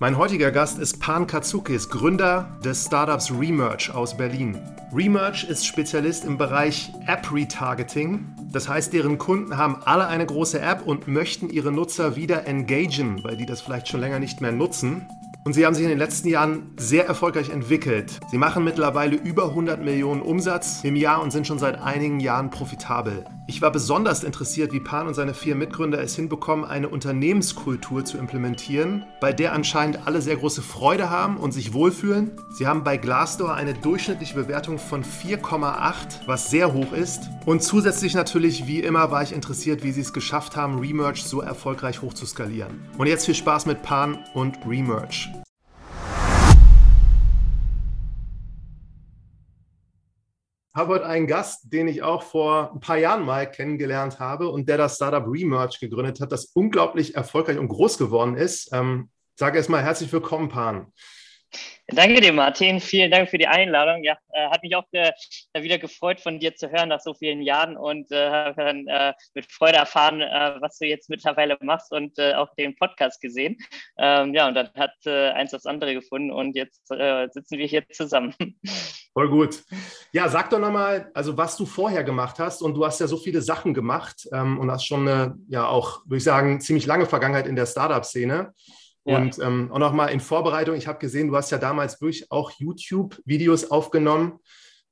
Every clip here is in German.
Mein heutiger Gast ist Pan Katsukis, Gründer des Startups Remerge aus Berlin. Remerge ist Spezialist im Bereich App-Retargeting. Das heißt, deren Kunden haben alle eine große App und möchten ihre Nutzer wieder engagen, weil die das vielleicht schon länger nicht mehr nutzen. Und sie haben sich in den letzten Jahren sehr erfolgreich entwickelt. Sie machen mittlerweile über 100 Millionen Umsatz im Jahr und sind schon seit einigen Jahren profitabel. Ich war besonders interessiert, wie Pan und seine vier Mitgründer es hinbekommen, eine Unternehmenskultur zu implementieren, bei der anscheinend alle sehr große Freude haben und sich wohlfühlen. Sie haben bei Glassdoor eine durchschnittliche Bewertung von 4,8, was sehr hoch ist. Und zusätzlich natürlich, wie immer, war ich interessiert, wie sie es geschafft haben, Remerge so erfolgreich hoch zu skalieren. Und jetzt viel Spaß mit Pan und Remerge. Habe heute einen Gast, den ich auch vor ein paar Jahren mal kennengelernt habe und der das Startup Remerge gegründet hat, das unglaublich erfolgreich und groß geworden ist. Ähm, sage erstmal herzlich willkommen, Pan. Danke dir, Martin. Vielen Dank für die Einladung. Ja, äh, hat mich auch äh, wieder gefreut, von dir zu hören nach so vielen Jahren und äh, habe dann äh, mit Freude erfahren, äh, was du jetzt mittlerweile machst und äh, auch den Podcast gesehen. Ähm, ja, und dann hat eins das andere gefunden und jetzt sitzen wir hier zusammen. Voll gut. Ja, sag doch nochmal, also was du vorher gemacht hast und du hast ja so viele Sachen gemacht ähm, und hast schon eine, ja auch, würde ich sagen, ziemlich lange Vergangenheit in der Startup-Szene. Ja. Und ähm, auch nochmal in Vorbereitung, ich habe gesehen, du hast ja damals wirklich auch YouTube-Videos aufgenommen,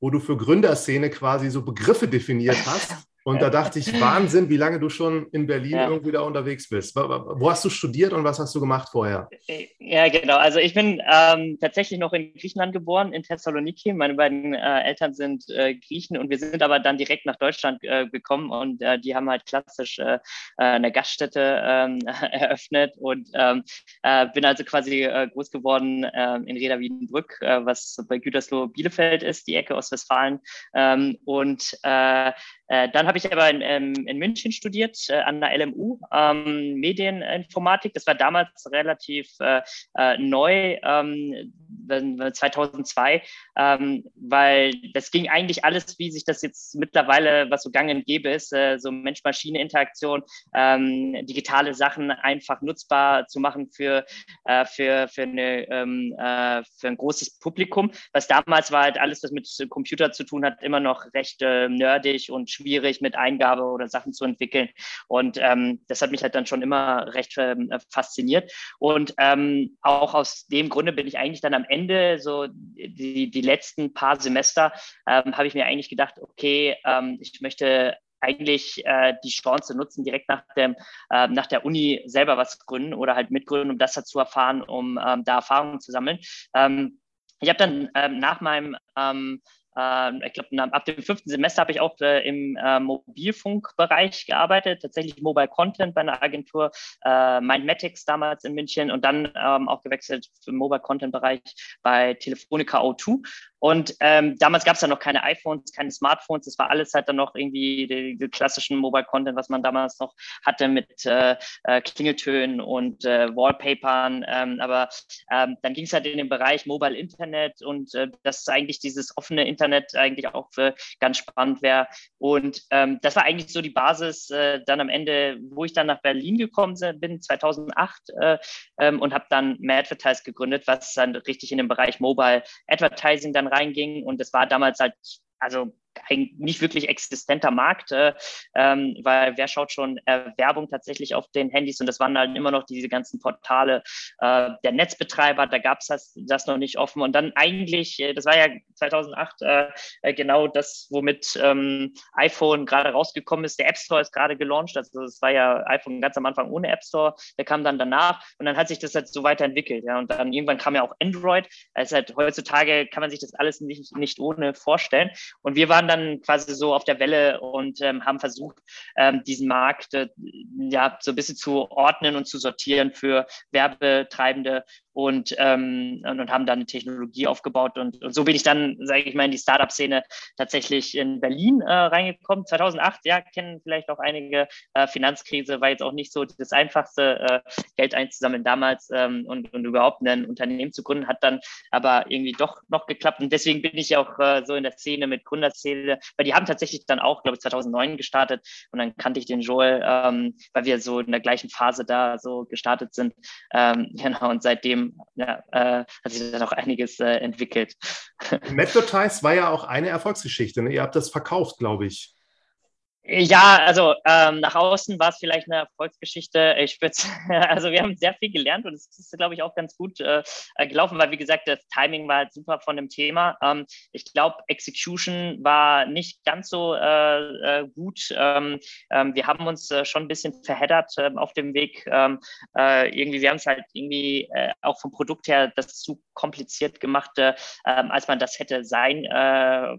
wo du für Gründerszene quasi so Begriffe definiert hast. Und da dachte ich, Wahnsinn, wie lange du schon in Berlin ja. irgendwie da unterwegs bist. Wo hast du studiert und was hast du gemacht vorher? Ja, genau. Also ich bin ähm, tatsächlich noch in Griechenland geboren, in Thessaloniki. Meine beiden äh, Eltern sind äh, Griechen und wir sind aber dann direkt nach Deutschland äh, gekommen und äh, die haben halt klassisch äh, äh, eine Gaststätte ähm, eröffnet und ähm, bin also quasi groß geworden ähm, in Reda Wiedenbrück, was bei Gütersloh Bielefeld ist, die Ecke Ostwestfalen. Ähm, und äh, dann habe ich aber in, ähm, in München studiert, äh, an der LMU, ähm, Medieninformatik. Das war damals relativ äh, äh neu, ähm, 2002, ähm, weil das ging eigentlich alles, wie sich das jetzt mittlerweile, was so gang und gäbe ist, äh, so Mensch-Maschine-Interaktion, ähm, digitale Sachen einfach nutzbar zu machen für, für, für, eine, ähm, für ein großes Publikum. Was damals war halt alles, was mit Computer zu tun hat, immer noch recht nerdig und schwierig mit Eingabe oder Sachen zu entwickeln. Und ähm, das hat mich halt dann schon immer recht ähm, fasziniert. Und ähm, auch aus dem Grunde bin ich eigentlich dann am Ende, so die, die letzten paar Semester, ähm, habe ich mir eigentlich gedacht, okay, ähm, ich möchte eigentlich äh, die Chance nutzen, direkt nach, dem, äh, nach der Uni selber was gründen oder halt mitgründen, um das dazu erfahren, um ähm, da Erfahrungen zu sammeln. Ähm, ich habe dann ähm, nach meinem ähm, äh, ich glaube, ab dem fünften Semester habe ich auch äh, im äh, Mobilfunkbereich gearbeitet, tatsächlich Mobile Content bei einer Agentur, äh, Mindmatics damals in München und dann ähm, auch gewechselt im Mobile Content Bereich bei Telefonica O2 und ähm, damals gab es ja noch keine iPhones, keine Smartphones. Das war alles halt dann noch irgendwie die, die klassischen Mobile Content, was man damals noch hatte mit äh, äh, Klingeltönen und äh, Wallpapern. Ähm, aber ähm, dann ging es halt in den Bereich Mobile Internet und äh, das eigentlich dieses offene Internet eigentlich auch für ganz spannend wäre. Und ähm, das war eigentlich so die Basis äh, dann am Ende, wo ich dann nach Berlin gekommen bin, 2008 äh, ähm, und habe dann Madvertise gegründet, was dann richtig in den Bereich Mobile Advertising dann reinging. Und das war damals halt, also ein nicht wirklich existenter Markt, äh, ähm, weil wer schaut schon äh, Werbung tatsächlich auf den Handys? Und das waren halt immer noch diese ganzen Portale äh, der Netzbetreiber, da gab es das, das noch nicht offen. Und dann eigentlich, äh, das war ja 2008 äh, äh, genau das, womit ähm, iPhone gerade rausgekommen ist, der App Store ist gerade gelauncht, also es war ja iPhone ganz am Anfang ohne App Store, der kam dann danach. Und dann hat sich das halt so weiterentwickelt, ja. Und dann irgendwann kam ja auch Android, also halt heutzutage kann man sich das alles nicht, nicht ohne vorstellen. Und wir waren waren dann quasi so auf der Welle und ähm, haben versucht, ähm, diesen Markt äh, ja so ein bisschen zu ordnen und zu sortieren für Werbetreibende und, ähm, und, haben dann eine Technologie aufgebaut. Und, und so bin ich dann, sage ich mal, in die Startup-Szene tatsächlich in Berlin äh, reingekommen. 2008, ja, kennen vielleicht auch einige. Äh, Finanzkrise war jetzt auch nicht so das einfachste, äh, Geld einzusammeln damals ähm, und, und überhaupt ein Unternehmen zu gründen, hat dann aber irgendwie doch noch geklappt. Und deswegen bin ich auch äh, so in der Szene mit Gründerszene weil die haben tatsächlich dann auch, glaube ich, 2009 gestartet und dann kannte ich den Joel, ähm, weil wir so in der gleichen Phase da so gestartet sind. Ähm, genau, und seitdem ja, äh, hat sich dann auch einiges äh, entwickelt. Advertise war ja auch eine Erfolgsgeschichte. Ne? Ihr habt das verkauft, glaube ich. Ja, also ähm, nach außen war es vielleicht eine Erfolgsgeschichte. Ich würde, also wir haben sehr viel gelernt und es ist, glaube ich, auch ganz gut äh, gelaufen, weil wie gesagt, das Timing war halt super von dem Thema. Ähm, ich glaube, Execution war nicht ganz so äh, äh gut. Ähm, ähm, wir haben uns äh, schon ein bisschen verheddert ähm, auf dem Weg. Ähm, äh, irgendwie, wir haben es halt irgendwie äh, auch vom Produkt her das zu kompliziert gemacht, äh, als man das hätte sein, äh,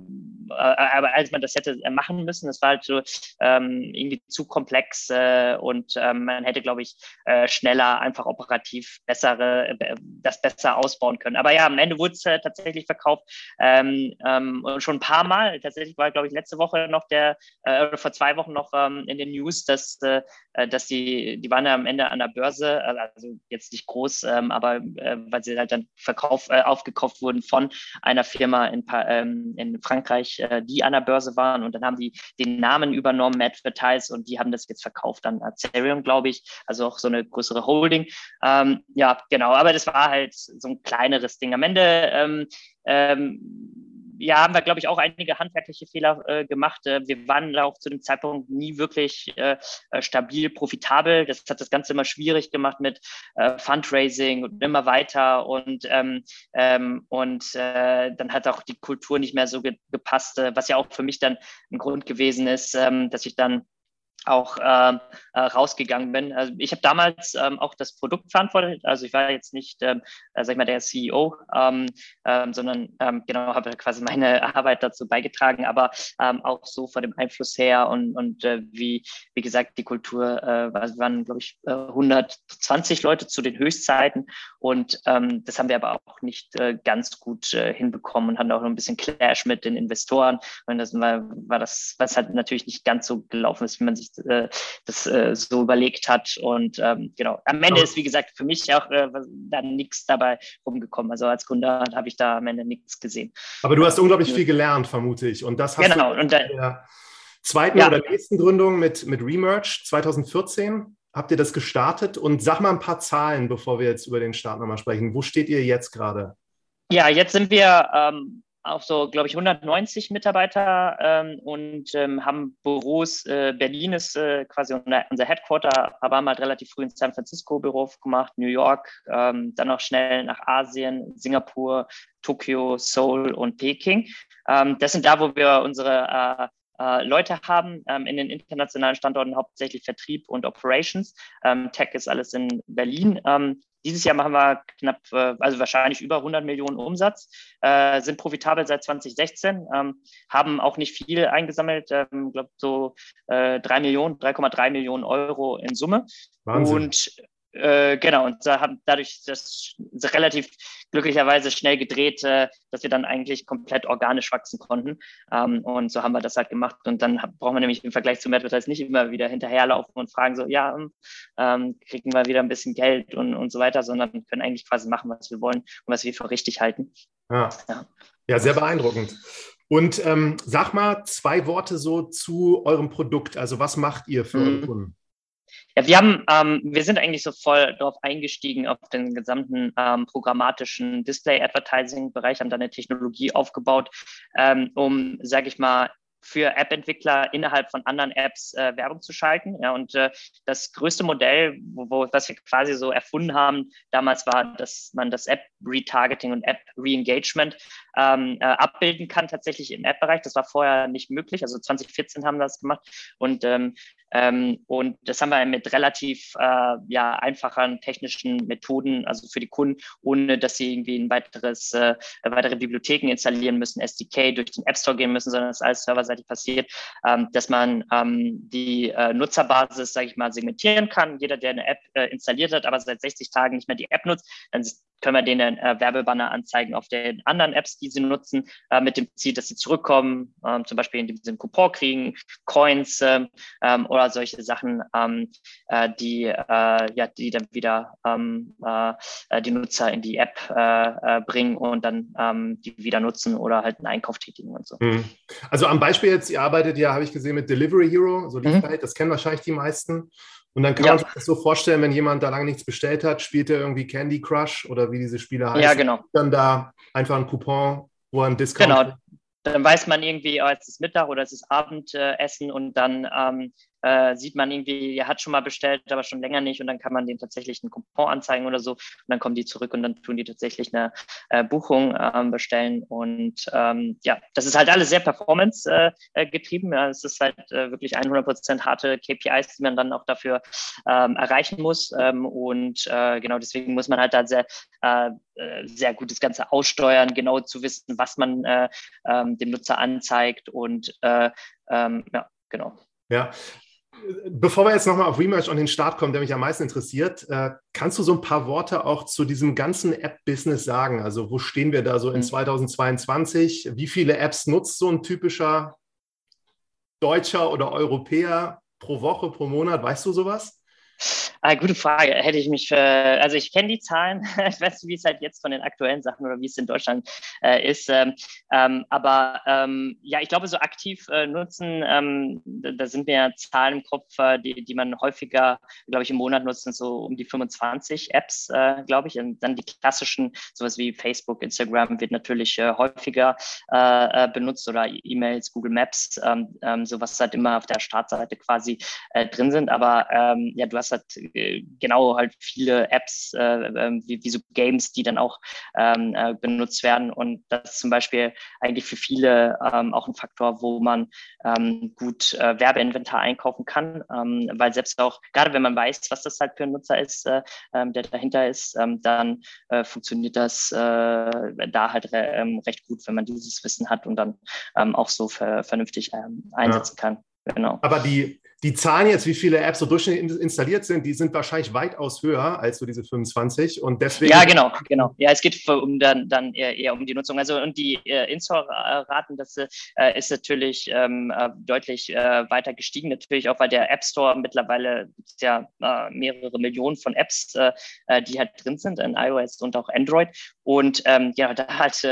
aber als man das hätte machen müssen. Es war halt so ähm, irgendwie zu komplex äh, und ähm, man hätte, glaube ich, äh, schneller einfach operativ bessere, äh, das besser ausbauen können. Aber ja, am Ende wurde es äh, tatsächlich verkauft ähm, ähm, schon ein paar Mal. Tatsächlich war, glaube ich, letzte Woche noch der, äh, oder vor zwei Wochen noch ähm, in den News, dass, äh, dass die, die waren ja am Ende an der Börse, also jetzt nicht groß, ähm, aber weil sie halt dann verkauf, aufgekauft wurden von einer Firma in, ähm, in Frankreich, die an der Börse waren und dann haben die den Namen über übernommen, Advertise, und die haben das jetzt verkauft an Ethereum, glaube ich. Also auch so eine größere Holding. Ähm, ja, genau, aber das war halt so ein kleineres Ding. Am Ende ähm, ähm, ja, haben wir, glaube ich, auch einige handwerkliche Fehler äh, gemacht. Äh, wir waren auch zu dem Zeitpunkt nie wirklich äh, äh, stabil, profitabel. Das hat das Ganze immer schwierig gemacht mit äh, Fundraising und immer weiter. Und, ähm, ähm, und dann hat auch die Kultur nicht mehr so ge gepasst, was ja auch für mich dann ein Grund gewesen ist, ähm, dass ich dann auch äh, äh, rausgegangen bin. Also ich habe damals ähm, auch das Produkt verantwortet. Also ich war jetzt nicht, ähm, äh, sag ich mal, der CEO, ähm, ähm, sondern ähm, genau habe quasi meine Arbeit dazu beigetragen, aber ähm, auch so von dem Einfluss her und, und äh, wie, wie gesagt, die Kultur, äh, also waren, glaube ich, 120 äh, Leute zu den Höchstzeiten und ähm, das haben wir aber auch nicht ganz gut hinbekommen und hatten auch noch ein bisschen Clash mit den Investoren und das war, war das, was halt natürlich nicht ganz so gelaufen ist, wie man sich äh, das äh, so überlegt hat. Und ähm, genau, am Ende ist, wie gesagt, für mich auch äh, dann nichts dabei rumgekommen. Also als Kunde habe ich da am Ende nichts gesehen. Aber du hast unglaublich viel gelernt, vermute ich. Und das hast genau, du und in der zweiten ja. oder nächsten Gründung mit, mit Remerge 2014 habt ihr das gestartet? Und sag mal ein paar Zahlen, bevor wir jetzt über den Start nochmal sprechen. Wo steht ihr jetzt gerade? Ja, jetzt sind wir ähm, auf so, glaube ich, 190 Mitarbeiter ähm, und ähm, haben Büros. Äh, Berlin ist äh, quasi unser Headquarter, aber haben halt relativ früh in San Francisco Büro gemacht, New York, ähm, dann auch schnell nach Asien, Singapur, Tokio, Seoul und Peking. Ähm, das sind da, wo wir unsere äh, äh, Leute haben ähm, in den internationalen Standorten hauptsächlich Vertrieb und Operations. Ähm, Tech ist alles in Berlin. Dieses Jahr machen wir knapp, äh, also wahrscheinlich über 100 Millionen Umsatz, äh, sind profitabel seit 2016, ähm, haben auch nicht viel eingesammelt, ähm, glaube so äh, 3 Millionen, 3,3 Millionen Euro in Summe. Wahnsinn. Und äh, genau, und da haben dadurch das relativ glücklicherweise schnell gedreht, äh, dass wir dann eigentlich komplett organisch wachsen konnten. Ähm, und so haben wir das halt gemacht. Und dann brauchen wir nämlich im Vergleich zum Advertise nicht immer wieder hinterherlaufen und fragen so, ja, ähm, kriegen wir wieder ein bisschen Geld und, und so weiter, sondern können eigentlich quasi machen, was wir wollen und was wir für richtig halten. Ja, ja. ja sehr beeindruckend. Und ähm, sag mal zwei Worte so zu eurem Produkt. Also was macht ihr für mhm. eure Kunden? Ja, wir haben, ähm, wir sind eigentlich so voll darauf eingestiegen auf den gesamten ähm, programmatischen Display-Advertising-Bereich, haben da eine Technologie aufgebaut, ähm, um, sage ich mal, für App-Entwickler innerhalb von anderen Apps äh, Werbung zu schalten. Ja, und äh, das größte Modell, wo, wo, was wir quasi so erfunden haben, damals war, dass man das App-Retargeting und App-Re-Engagement ähm, äh, abbilden kann, tatsächlich im App-Bereich. Das war vorher nicht möglich. Also 2014 haben wir das gemacht. Und ähm, ähm, und das haben wir mit relativ äh, ja, einfachen technischen Methoden, also für die Kunden, ohne dass sie irgendwie ein weiteres, äh, weitere Bibliotheken installieren müssen, SDK durch den App Store gehen müssen, sondern das alles serverseitig passiert, ähm, dass man ähm, die äh, Nutzerbasis, sage ich mal, segmentieren kann. Jeder, der eine App äh, installiert hat, aber seit 60 Tagen nicht mehr die App nutzt, dann können wir denen äh, Werbebanner anzeigen auf den anderen Apps, die sie nutzen, äh, mit dem Ziel, dass sie zurückkommen, äh, zum Beispiel indem sie einen Coupon kriegen, Coins ähm oder solche Sachen, ähm, äh, die, äh, ja, die dann wieder ähm, äh, die Nutzer in die App bringen und dann die wieder nutzen oder halt einen Einkauf tätigen und so. Mhm. Also am Beispiel jetzt, ihr arbeitet ja, habe ich gesehen, mit Delivery Hero, so mhm. das kennen wahrscheinlich die meisten. Und dann kann ja. man sich das so vorstellen, wenn jemand da lange nichts bestellt hat, spielt er irgendwie Candy Crush oder wie diese Spiele heißen. Ja, genau. Dann da einfach ein Coupon, wo er einen Discount. Genau. Dann weiß man irgendwie, oh, es ist Mittag oder es ist Abendessen und dann ähm, äh, sieht man irgendwie, er hat schon mal bestellt, aber schon länger nicht. Und dann kann man den tatsächlich einen Coupon anzeigen oder so. Und dann kommen die zurück und dann tun die tatsächlich eine äh, Buchung ähm, bestellen. Und ähm, ja, das ist halt alles sehr performance äh, äh getrieben. Ja, es ist halt äh, wirklich 100 Prozent harte KPIs, die man dann auch dafür ähm, erreichen muss. Ähm, und äh, genau deswegen muss man halt da sehr sehr gut das Ganze aussteuern, genau zu wissen, was man ähm, dem Nutzer anzeigt. Und ähm, ja, genau. Ja, Bevor wir jetzt nochmal auf Remerge und den Start kommen, der mich am meisten interessiert, äh, kannst du so ein paar Worte auch zu diesem ganzen App-Business sagen? Also wo stehen wir da so in 2022? Mhm. Wie viele Apps nutzt so ein typischer Deutscher oder Europäer pro Woche, pro Monat? Weißt du sowas? Ah, gute Frage. Hätte ich mich für, also ich kenne die Zahlen, ich weiß nicht, wie es halt jetzt von den aktuellen Sachen oder wie es in Deutschland äh, ist. Ähm, ähm, aber ähm, ja, ich glaube, so aktiv äh, nutzen, ähm, da sind mir Zahlen im Kopf, äh, die, die man häufiger, glaube ich, im Monat nutzt, sind so um die 25 Apps, äh, glaube ich. Und dann die klassischen, sowas wie Facebook, Instagram wird natürlich äh, häufiger äh, benutzt oder E-Mails, Google Maps, ähm, sowas halt immer auf der Startseite quasi drin sind. Aber ja, du hast halt äh, genau halt viele Apps, äh, ähm, wie, wie, so Games, die dann auch ähm, äh, benutzt werden. Und das ist zum Beispiel eigentlich für viele ähm, auch ein Faktor, wo man gut äh, Werbeinventar einkaufen kann, weil selbst auch, gerade wenn man weiß, was das halt für ein Nutzer ist, der dahinter ist, dann funktioniert das da halt re recht gut, wenn man dieses Wissen hat und dann auch so vernünftig einsetzen ja. kann. Genau. Aber die, die Zahlen jetzt, wie viele Apps so durchschnittlich installiert sind, die sind wahrscheinlich weitaus höher als so diese 25 und deswegen. Ja, genau, genau. Ja, es geht um dann, dann eher, eher um die Nutzung. Also und die äh, Install-Raten, das äh, ist natürlich ähm, äh, deutlich äh, weiter gestiegen. Natürlich auch, weil der App Store mittlerweile gibt's ja äh, mehrere Millionen von Apps, äh, die halt drin sind in iOS und auch Android. Und ähm, ja, da halt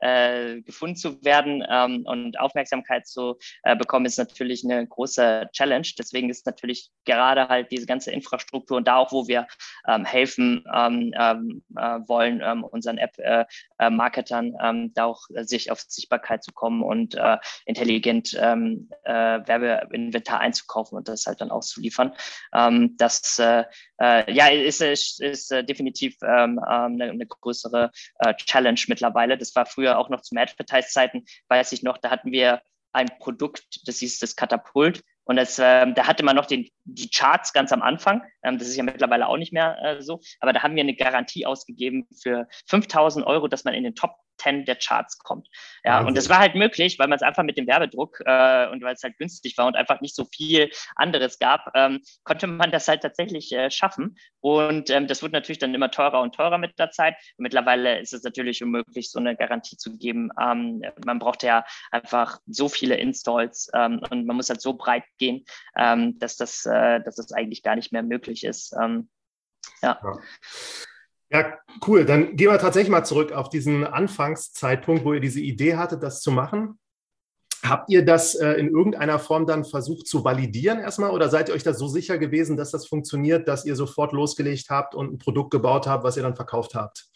äh, gefunden zu werden ähm, und Aufmerksamkeit zu äh, bekommen, ist natürlich eine große Challenge. Deswegen ist natürlich gerade halt diese ganze Infrastruktur und da auch, wo wir ähm, helfen ähm, ähm äh, wollen, ähm, unseren App-Marketern äh, äh ähm, da auch sich auf Sichtbarkeit zu kommen und äh, intelligent ähm, äh, Werbeinventar einzukaufen und das halt dann auszuliefern. Ähm, das äh, äh, ja, ist, ist, ist äh, definitiv ähm, eine, eine größere äh, Challenge mittlerweile. Das war früher auch noch zu Advertise-Zeiten, weiß ich noch, da hatten wir ein Produkt, das hieß das Katapult. Und das, äh, da hatte man noch den, die Charts ganz am Anfang. Ähm, das ist ja mittlerweile auch nicht mehr äh, so. Aber da haben wir eine Garantie ausgegeben für 5000 Euro, dass man in den Top 10 der Charts kommt. Ja, Wahnsinn. und das war halt möglich, weil man es einfach mit dem Werbedruck äh, und weil es halt günstig war und einfach nicht so viel anderes gab, ähm, konnte man das halt tatsächlich äh, schaffen. Und ähm, das wird natürlich dann immer teurer und teurer mit der Zeit. Und mittlerweile ist es natürlich unmöglich, so eine Garantie zu geben. Ähm, man braucht ja einfach so viele Installs ähm, und man muss halt so breit gehen, ähm, dass, das, äh, dass das eigentlich gar nicht mehr möglich ist. Ähm, ja. ja. Ja, cool. Dann gehen wir tatsächlich mal zurück auf diesen Anfangszeitpunkt, wo ihr diese Idee hattet, das zu machen. Habt ihr das äh, in irgendeiner Form dann versucht zu validieren erstmal oder seid ihr euch da so sicher gewesen, dass das funktioniert, dass ihr sofort losgelegt habt und ein Produkt gebaut habt, was ihr dann verkauft habt?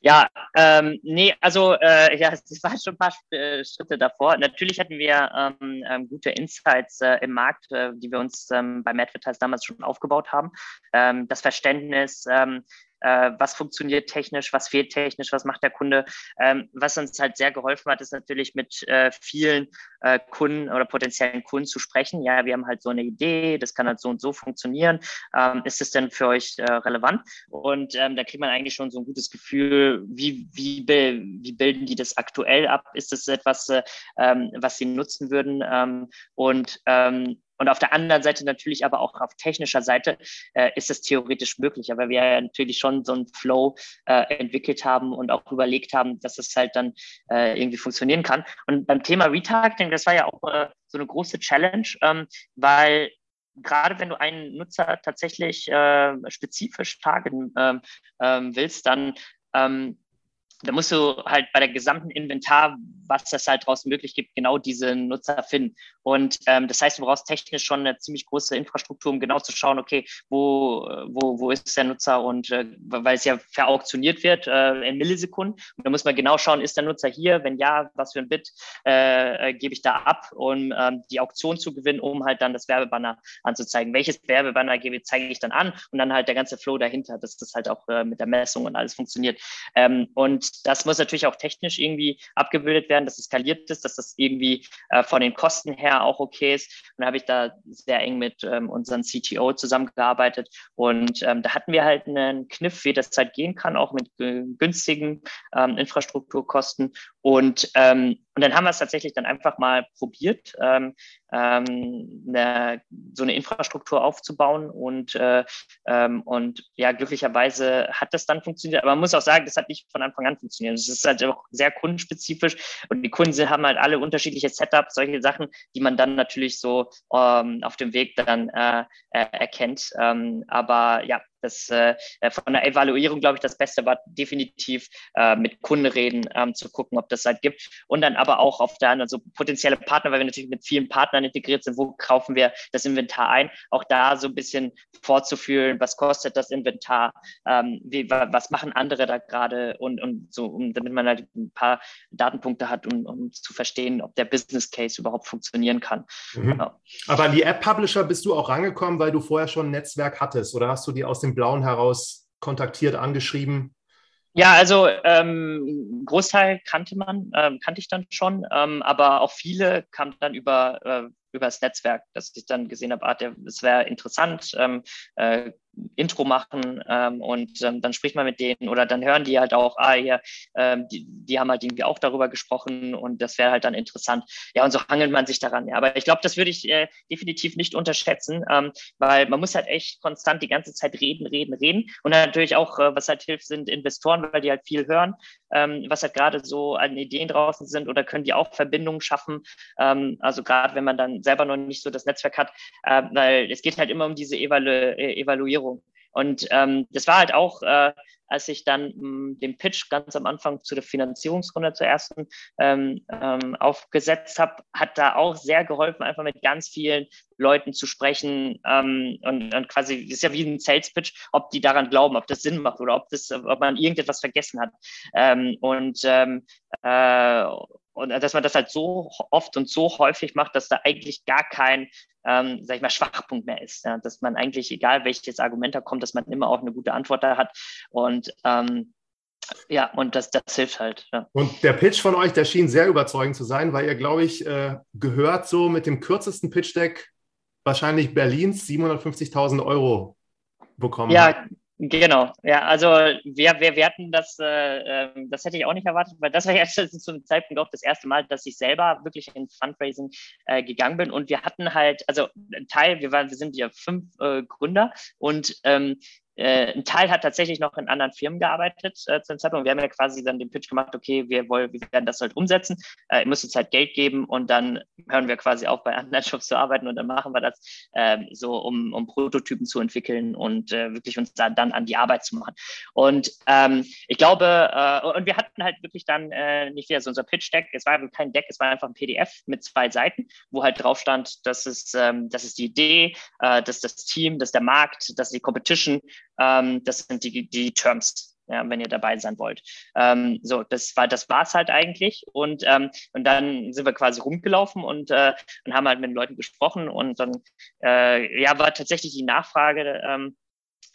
Ja, ähm, nee, also äh, ja, es waren schon ein paar äh, Schritte davor. Natürlich hatten wir ähm, ähm, gute Insights äh, im Markt, äh, die wir uns ähm, beim Advertise damals schon aufgebaut haben. Ähm, das Verständnis, ähm, äh, was funktioniert technisch, was fehlt technisch, was macht der Kunde. Ähm, was uns halt sehr geholfen hat, ist natürlich mit äh, vielen äh, Kunden oder potenziellen Kunden zu sprechen. Ja, wir haben halt so eine Idee, das kann halt so und so funktionieren. Ähm, ist es denn für euch äh, relevant? Und ähm, da kriegt man eigentlich schon so ein gutes Gefühl, wie, wie, wie bilden die das aktuell ab? Ist das etwas, äh, ähm, was sie nutzen würden? Ähm, und ähm, und auf der anderen Seite natürlich aber auch auf technischer Seite äh, ist es theoretisch möglich, aber wir natürlich schon so einen Flow äh, entwickelt haben und auch überlegt haben, dass es halt dann äh, irgendwie funktionieren kann. Und beim Thema Retargeting, das war ja auch äh, so eine große Challenge, ähm, weil gerade wenn du einen Nutzer tatsächlich äh, spezifisch targeten ähm, ähm, willst, dann ähm, da musst du halt bei der gesamten Inventar, was das halt draußen möglich gibt, genau diese Nutzer finden. Und ähm, das heißt, du brauchst technisch schon eine ziemlich große Infrastruktur, um genau zu schauen, okay, wo, wo, wo ist der Nutzer und äh, weil es ja verauktioniert wird äh, in Millisekunden. Und da muss man genau schauen, ist der Nutzer hier? Wenn ja, was für ein Bit äh, äh, gebe ich da ab, um ähm, die Auktion zu gewinnen, um halt dann das Werbebanner anzuzeigen. Welches Werbebanner gebe, zeige ich dann an und dann halt der ganze Flow dahinter, dass das halt auch äh, mit der Messung und alles funktioniert. Ähm, und das muss natürlich auch technisch irgendwie abgebildet werden, dass es skaliert ist, dass das irgendwie äh, von den Kosten her auch okay ist. Und da habe ich da sehr eng mit ähm, unserem CTO zusammengearbeitet. Und ähm, da hatten wir halt einen Kniff, wie das halt gehen kann, auch mit äh, günstigen ähm, Infrastrukturkosten. Und, ähm, und dann haben wir es tatsächlich dann einfach mal probiert, ähm, ähm, eine, so eine Infrastruktur aufzubauen. Und, äh, ähm, und ja, glücklicherweise hat das dann funktioniert. Aber man muss auch sagen, das hat nicht von Anfang an funktioniert. Es ist halt auch sehr kundenspezifisch und die Kunden haben halt alle unterschiedliche Setups, solche Sachen, die man dann natürlich so ähm, auf dem Weg dann äh, äh, erkennt. Ähm, aber ja, das äh, äh, von der Evaluierung, glaube ich, das Beste war definitiv äh, mit Kunden reden, ähm, zu gucken, ob das halt gibt. Und dann aber auch auf der anderen so potenzielle Partner, weil wir natürlich mit vielen Partnern integriert sind, wo kaufen wir das Inventar ein, auch da so ein bisschen vorzufühlen, was kostet das Inventar, ähm, wie, was machen andere da gerade und, und so, um, damit man halt ein paar Datenpunkte hat, um, um zu verstehen, ob der Business Case überhaupt funktionieren kann. Mhm. Genau. Aber an die App-Publisher bist du auch rangekommen, weil du vorher schon ein Netzwerk hattest oder hast du die aus dem dem Blauen heraus kontaktiert, angeschrieben? Ja, also ähm, Großteil kannte man, ähm, kannte ich dann schon, ähm, aber auch viele kamen dann über, äh, über das Netzwerk, dass ich dann gesehen habe, ah, es wäre interessant, ähm, äh, Intro machen ähm, und ähm, dann spricht man mit denen oder dann hören die halt auch, ah ja, ähm, die, die haben halt irgendwie auch darüber gesprochen und das wäre halt dann interessant. Ja, und so hangelt man sich daran. Ja, aber ich glaube, das würde ich äh, definitiv nicht unterschätzen, ähm, weil man muss halt echt konstant die ganze Zeit reden, reden, reden und natürlich auch, äh, was halt hilft, sind Investoren, weil die halt viel hören, ähm, was halt gerade so an Ideen draußen sind oder können die auch Verbindungen schaffen. Ähm, also gerade wenn man dann selber noch nicht so das Netzwerk hat, äh, weil es geht halt immer um diese Evalu äh, Evaluierung Finanzierung. Und ähm, das war halt auch, äh, als ich dann mh, hm, den Pitch ganz am Anfang zu der Finanzierungsrunde zur ersten ähm, ähm, aufgesetzt habe, hat da auch sehr geholfen, einfach mit ganz vielen Leuten zu sprechen ähm, und, und quasi, ist ja wie ein Sales Pitch, ob die daran glauben, ob das Sinn macht oder ob, das, ob man irgendetwas vergessen hat. Ähm, und ähm, äh, und dass man das halt so oft und so häufig macht, dass da eigentlich gar kein, ähm, sag ich mal, Schwachpunkt mehr ist. Ja? Dass man eigentlich, egal welches Argument da kommt, dass man immer auch eine gute Antwort da hat. Und ähm, ja, und das, das hilft halt. Ja. Und der Pitch von euch, der schien sehr überzeugend zu sein, weil ihr, glaube ich, äh, gehört so mit dem kürzesten Pitch-Deck wahrscheinlich Berlins 750.000 Euro bekommen. Ja, habt. Genau, ja, also wir, wir, wir hatten das, äh, ähm, das hätte ich auch nicht erwartet, weil das war ja zu einem Zeitpunkt auch das erste Mal, dass ich selber wirklich in Fundraising äh, gegangen bin. Und wir hatten halt, also ein Teil, wir waren, wir sind ja fünf äh, Gründer. Und ähm, äh, ein Teil hat tatsächlich noch in anderen Firmen gearbeitet äh, zu dem Zeitpunkt. Wir haben ja quasi dann den Pitch gemacht, okay, wir wollen, wir werden das halt umsetzen. Äh, ihr müsst uns halt Geld geben und dann hören wir quasi auf, bei anderen Jobs zu arbeiten und dann machen wir das äh, so, um, um Prototypen zu entwickeln und äh, wirklich uns da, dann an die Arbeit zu machen. Und ähm, ich glaube, äh, und wir hatten halt wirklich dann äh, nicht wieder so unser Pitch-Deck, es war kein Deck, es war einfach ein PDF mit zwei Seiten, wo halt drauf stand, das ist, ähm, das ist die Idee, äh, das ist das Team, das ist der Markt, das ist die Competition ähm, das sind die, die Terms, ja, wenn ihr dabei sein wollt. Ähm, so, das war, das halt eigentlich. Und, ähm, und dann sind wir quasi rumgelaufen und, äh, und haben halt mit den Leuten gesprochen und dann äh, ja, war tatsächlich die Nachfrage ähm,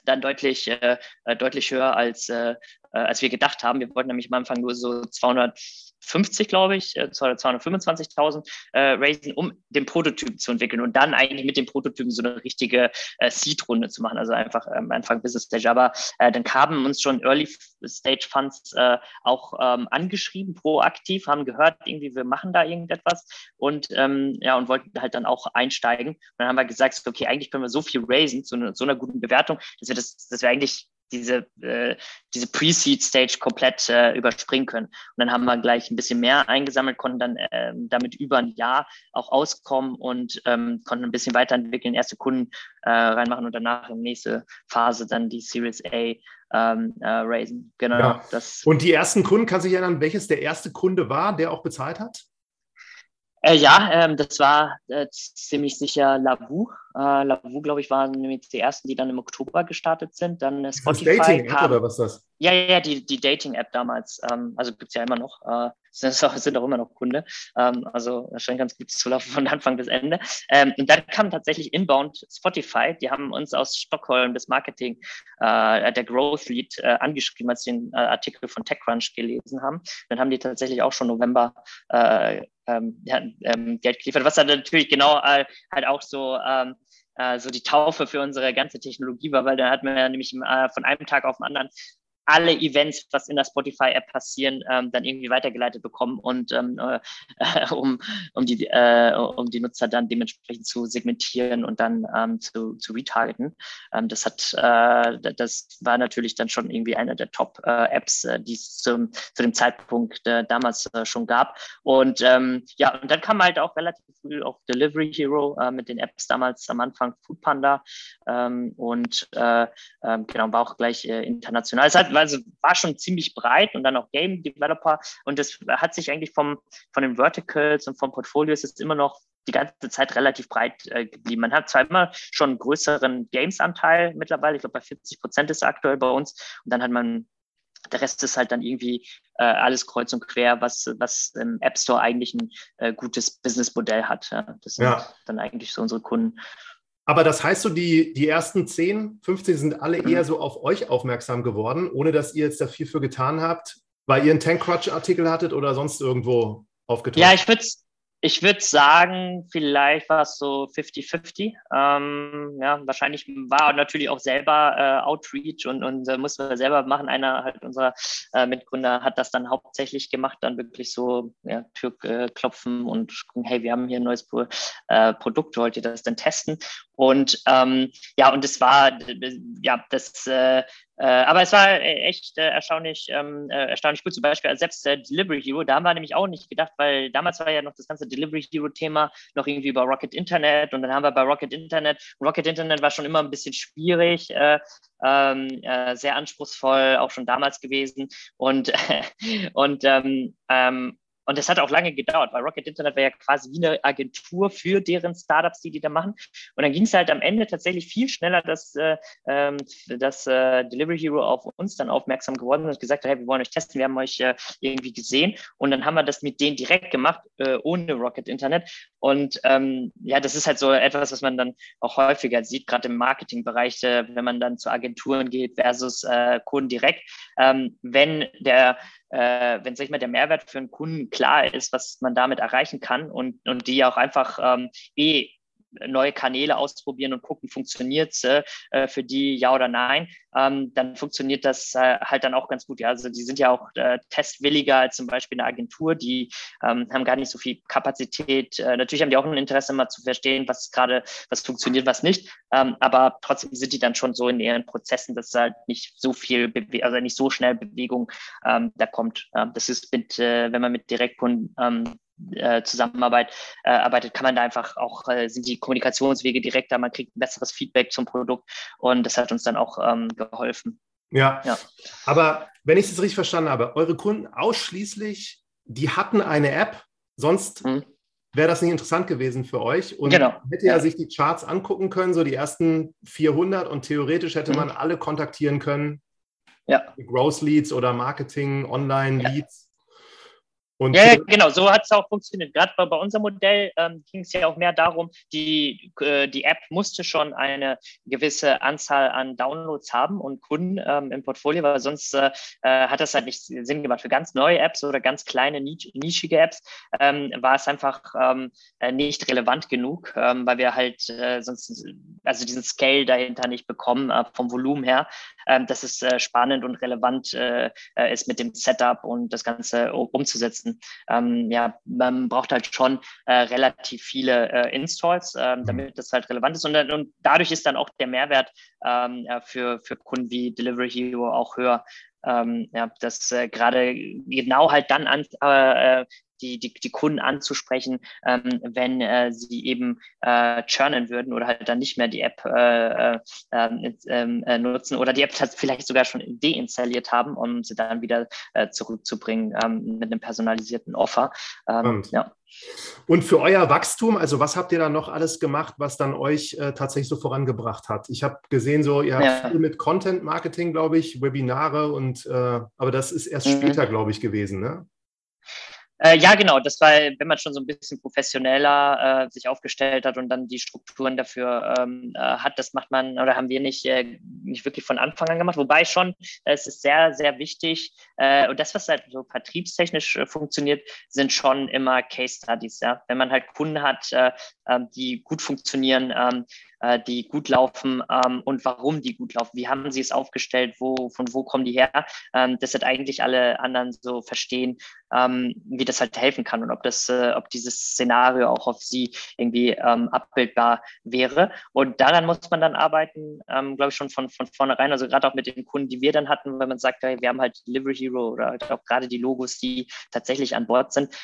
dann deutlich, äh, äh deutlich höher als, äh, äh, als wir gedacht haben. Wir wollten nämlich am Anfang nur so 250, glaube ich, äh, 225.000 äh, raisen, um den Prototypen zu entwickeln und dann eigentlich mit dem Prototypen so eine richtige äh, Seed-Runde zu machen, also einfach am ähm, Anfang Business Stage. Aber äh, dann kamen uns schon Early Stage Funds äh, auch ähm, angeschrieben, proaktiv, haben gehört, irgendwie wir machen da irgendetwas und ähm, ja und wollten halt dann auch einsteigen. Und dann haben wir gesagt, okay, eigentlich können wir so viel raisen zu, ne, so einer guten Bewertung, dass wir das, dass wir eigentlich diese, äh, diese Pre-Seed-Stage komplett äh, überspringen können. Und dann haben wir gleich ein bisschen mehr eingesammelt, konnten dann äh, damit über ein Jahr auch auskommen und ähm, konnten ein bisschen weiterentwickeln, erste Kunden äh, reinmachen und danach in nächste Phase dann die Series A ähm, äh, raisen. Genau. Ja. Das und die ersten Kunden, kann sich erinnern, welches der erste Kunde war, der auch bezahlt hat? Äh, ja, ähm, das war äh, ziemlich sicher Lavu. Äh, Lavu, glaube ich, waren nämlich die ersten, die dann im Oktober gestartet sind. Dann Spotify. Das Dating-App oder was ist das? Ja, ja, die, die Dating-App damals. Ähm, also gibt es ja immer noch. Sind, auch, sind auch immer noch Kunde. Ähm, also scheint ganz gut zu laufen von Anfang bis Ende. Ähm, und dann kam tatsächlich Inbound Spotify. Die haben uns aus Stockholm das Marketing, äh, der Growth Lead äh, angeschrieben, als sie den äh, Artikel von TechCrunch gelesen haben. Dann haben die tatsächlich auch schon November äh, ähm, ja, ähm, Geld geliefert, was dann natürlich genau äh, halt auch so ähm, äh, so die Taufe für unsere ganze Technologie war, weil da hat man ja nämlich äh, von einem Tag auf den anderen alle Events, was in der Spotify-App passieren, ähm, dann irgendwie weitergeleitet bekommen und ähm, äh, um, um, die, äh, um die Nutzer dann dementsprechend zu segmentieren und dann ähm, zu, zu retargeten. Ähm, das hat, äh, das war natürlich dann schon irgendwie eine der Top-Apps, äh, die es zum, zu dem Zeitpunkt äh, damals äh, schon gab. Und ähm, ja, und dann kam halt auch relativ früh auch Delivery Hero äh, mit den Apps damals am Anfang Food Panda ähm, und äh, äh, genau war auch gleich äh, international. Es hat also war schon ziemlich breit und dann auch Game Developer und das hat sich eigentlich vom, von den Verticals und vom Portfolio ist es immer noch die ganze Zeit relativ breit äh, geblieben. Man hat zwar immer schon einen größeren Games-Anteil mittlerweile, ich glaube bei 40 Prozent ist er aktuell bei uns und dann hat man der Rest ist halt dann irgendwie äh, alles kreuz und quer, was, was im App Store eigentlich ein äh, gutes Businessmodell hat. Ja. Das sind ja. dann eigentlich so unsere Kunden. Aber das heißt so, die, die ersten 10, 15 sind alle mhm. eher so auf euch aufmerksam geworden, ohne dass ihr jetzt da viel für getan habt, weil ihr einen TankCrunch-Artikel hattet oder sonst irgendwo aufgetaucht? Ja, ich würde ich würde sagen, vielleicht war es so 50-50. Ähm, ja, wahrscheinlich war natürlich auch selber äh, Outreach und, und äh, mussten wir selber machen. Einer halt unserer äh, Mitgründer hat das dann hauptsächlich gemacht, dann wirklich so ja, Tür äh, klopfen und gucken, hey, wir haben hier ein neues äh, Produkt, wollt ihr das denn testen? Und ähm, ja, und es war ja das äh, aber es war äh, echt äh, erstaunlich, ähm, äh, erstaunlich gut. Zum Beispiel selbst der Delivery Hero, da haben wir nämlich auch nicht gedacht, weil damals war ja noch das ganze Delivery Hero-Thema noch irgendwie über Rocket Internet und dann haben wir bei Rocket Internet, Rocket Internet war schon immer ein bisschen schwierig, äh, ähm, äh, sehr anspruchsvoll, auch schon damals gewesen. Und, und ähm, ähm, und das hat auch lange gedauert, weil Rocket Internet war ja quasi wie eine Agentur für deren Startups, die die da machen. Und dann ging es halt am Ende tatsächlich viel schneller, dass, äh, ähm, dass äh, Delivery Hero auf uns dann aufmerksam geworden ist und gesagt hat, hey, wir wollen euch testen, wir haben euch äh, irgendwie gesehen. Und dann haben wir das mit denen direkt gemacht, äh, ohne Rocket Internet. Und ähm, ja, das ist halt so etwas, was man dann auch häufiger sieht, gerade im Marketingbereich, äh, wenn man dann zu Agenturen geht versus äh, Kunden direkt. Ähm, wenn der äh, wenn, sag ich mal, der Mehrwert für einen Kunden klar ist, was man damit erreichen kann und, und die auch einfach ähm, eh neue Kanäle ausprobieren und gucken, funktioniert es äh, für die, ja oder nein, ähm, dann funktioniert das äh, halt dann auch ganz gut. Ja, also die sind ja auch äh, testwilliger als zum Beispiel eine Agentur, die ähm, haben gar nicht so viel Kapazität. Äh, natürlich haben die auch ein Interesse, mal zu verstehen, was gerade, was funktioniert, was nicht. Ähm, aber trotzdem sind die dann schon so in ihren Prozessen, dass halt nicht so viel, Bewe also nicht so schnell Bewegung ähm, da kommt. Ähm, das ist mit, äh, wenn man mit Direktkunden ähm, äh, Zusammenarbeit äh, arbeitet, kann man da einfach auch, äh, sind die Kommunikationswege direkter, man kriegt ein besseres Feedback zum Produkt und das hat uns dann auch ähm, geholfen. Ja. ja, aber wenn ich es richtig verstanden habe, eure Kunden ausschließlich, die hatten eine App, sonst mhm. wäre das nicht interessant gewesen für euch und genau. hätte ja, ja, sich die Charts angucken können, so die ersten 400 und theoretisch hätte mhm. man alle kontaktieren können. Ja. Growth Leads oder Marketing, Online Leads. Und ja, ja, genau, so hat es auch funktioniert. Gerade bei, bei unserem Modell ähm, ging es ja auch mehr darum, die, äh, die App musste schon eine gewisse Anzahl an Downloads haben und Kunden ähm, im Portfolio, weil sonst äh, äh hat das halt nicht Sinn gemacht. Für ganz neue Apps oder ganz kleine, nischige Apps ähm, war es einfach ähm, äh, nicht relevant genug, ähm, weil wir halt äh, sonst also diesen Scale dahinter nicht bekommen äh, vom Volumen her, ähm, dass es spannend und relevant ist mit dem Setup und das Ganze umzusetzen ähm, ja, man braucht halt schon äh, relativ viele äh, Installs, äh, damit das halt relevant ist. Und, und, dadurch ist dann auch der Mehrwert ähm, für, für Kunden wie Delivery Hero auch höher. Ähm, ja, dass äh, gerade genau halt dann an, äh, äh die, die, die Kunden anzusprechen, ähm, wenn äh, sie eben äh, churnen würden oder halt dann nicht mehr die App äh, äh, ähm, ähm, äh nutzen oder die App vielleicht sogar schon deinstalliert haben, um sie dann wieder äh, zurückzubringen ähm, mit einem personalisierten Offer. Ähm, ja. Und für euer Wachstum, also was habt ihr da noch alles gemacht, was dann euch äh, tatsächlich so vorangebracht hat? Ich habe gesehen, so ihr habt ja. viel mit Content Marketing, glaube ich, Webinare und äh, aber das ist erst mhm. später, glaube ich, gewesen, ne? Äh, ja, genau. Das war, wenn man schon so ein bisschen professioneller äh, sich aufgestellt hat und dann die Strukturen dafür ähm, äh, hat, das macht man oder haben wir nicht, äh, nicht wirklich von Anfang an gemacht. Wobei schon, äh, es ist sehr, sehr wichtig. Äh, und das, was halt so vertriebstechnisch funktioniert, sind schon immer Case Studies. Ja? Wenn man halt Kunden hat, ähm, die gut funktionieren, ähm, äh, die gut laufen ähm, und warum die gut laufen. Wie haben sie es aufgestellt? Wo, von wo kommen die her? Ähm, das hat eigentlich alle anderen so verstehen, ähm, wie das halt helfen kann und ob das, äh, ob dieses Szenario auch auf sie irgendwie ähm, abbildbar wäre. Und daran muss man dann arbeiten, ähm, glaube ich, schon von, von vornherein. Also gerade auch mit den Kunden, die wir dann hatten, weil man sagt, hey, wir haben halt Delivery Hero oder halt auch gerade die Logos, die tatsächlich an Bord sind.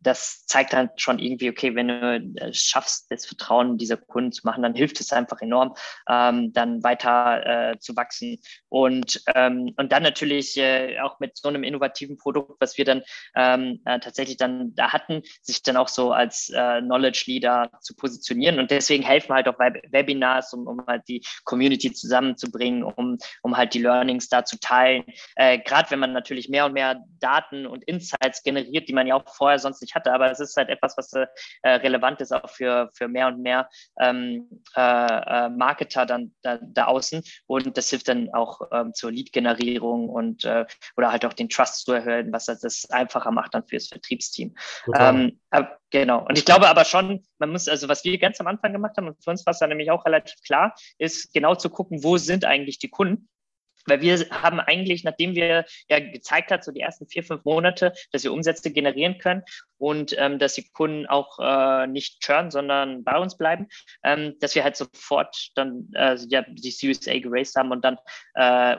Das zeigt dann schon irgendwie, okay, wenn du es schaffst, das Vertrauen dieser Kunden zu machen, dann hilft es einfach enorm, ähm, dann weiter äh, zu wachsen. Und, ähm, und dann natürlich äh, auch mit so einem innovativen Produkt, was wir dann ähm, äh, tatsächlich dann da hatten, sich dann auch so als äh, Knowledge Leader zu positionieren. Und deswegen helfen halt auch Web Webinars, um, um halt die Community zusammenzubringen, um, um halt die Learnings da zu teilen. Äh, Gerade wenn man natürlich mehr und mehr Daten und Insights generiert, die man ja auch vorher sonst nicht nicht hatte, aber es ist halt etwas, was äh, relevant ist auch für, für mehr und mehr ähm, äh, äh, Marketer dann da, da, außen und das hilft dann auch ähm, zur Lead-Generierung und äh, oder halt auch den Trust zu erhöhen, was das einfacher macht dann fürs Vertriebsteam. Ähm, genau. Und ich glaube aber schon, man muss, also was wir ganz am Anfang gemacht haben, und für uns war es dann nämlich auch relativ klar, ist genau zu gucken, wo sind eigentlich die Kunden weil wir haben eigentlich, nachdem wir ja gezeigt hat, so die ersten vier, fünf Monate, dass wir Umsätze generieren können und ähm, dass die Kunden auch äh, nicht churn, sondern bei uns bleiben, ähm, dass wir halt sofort dann äh, ja, die Series A geraced haben und dann äh,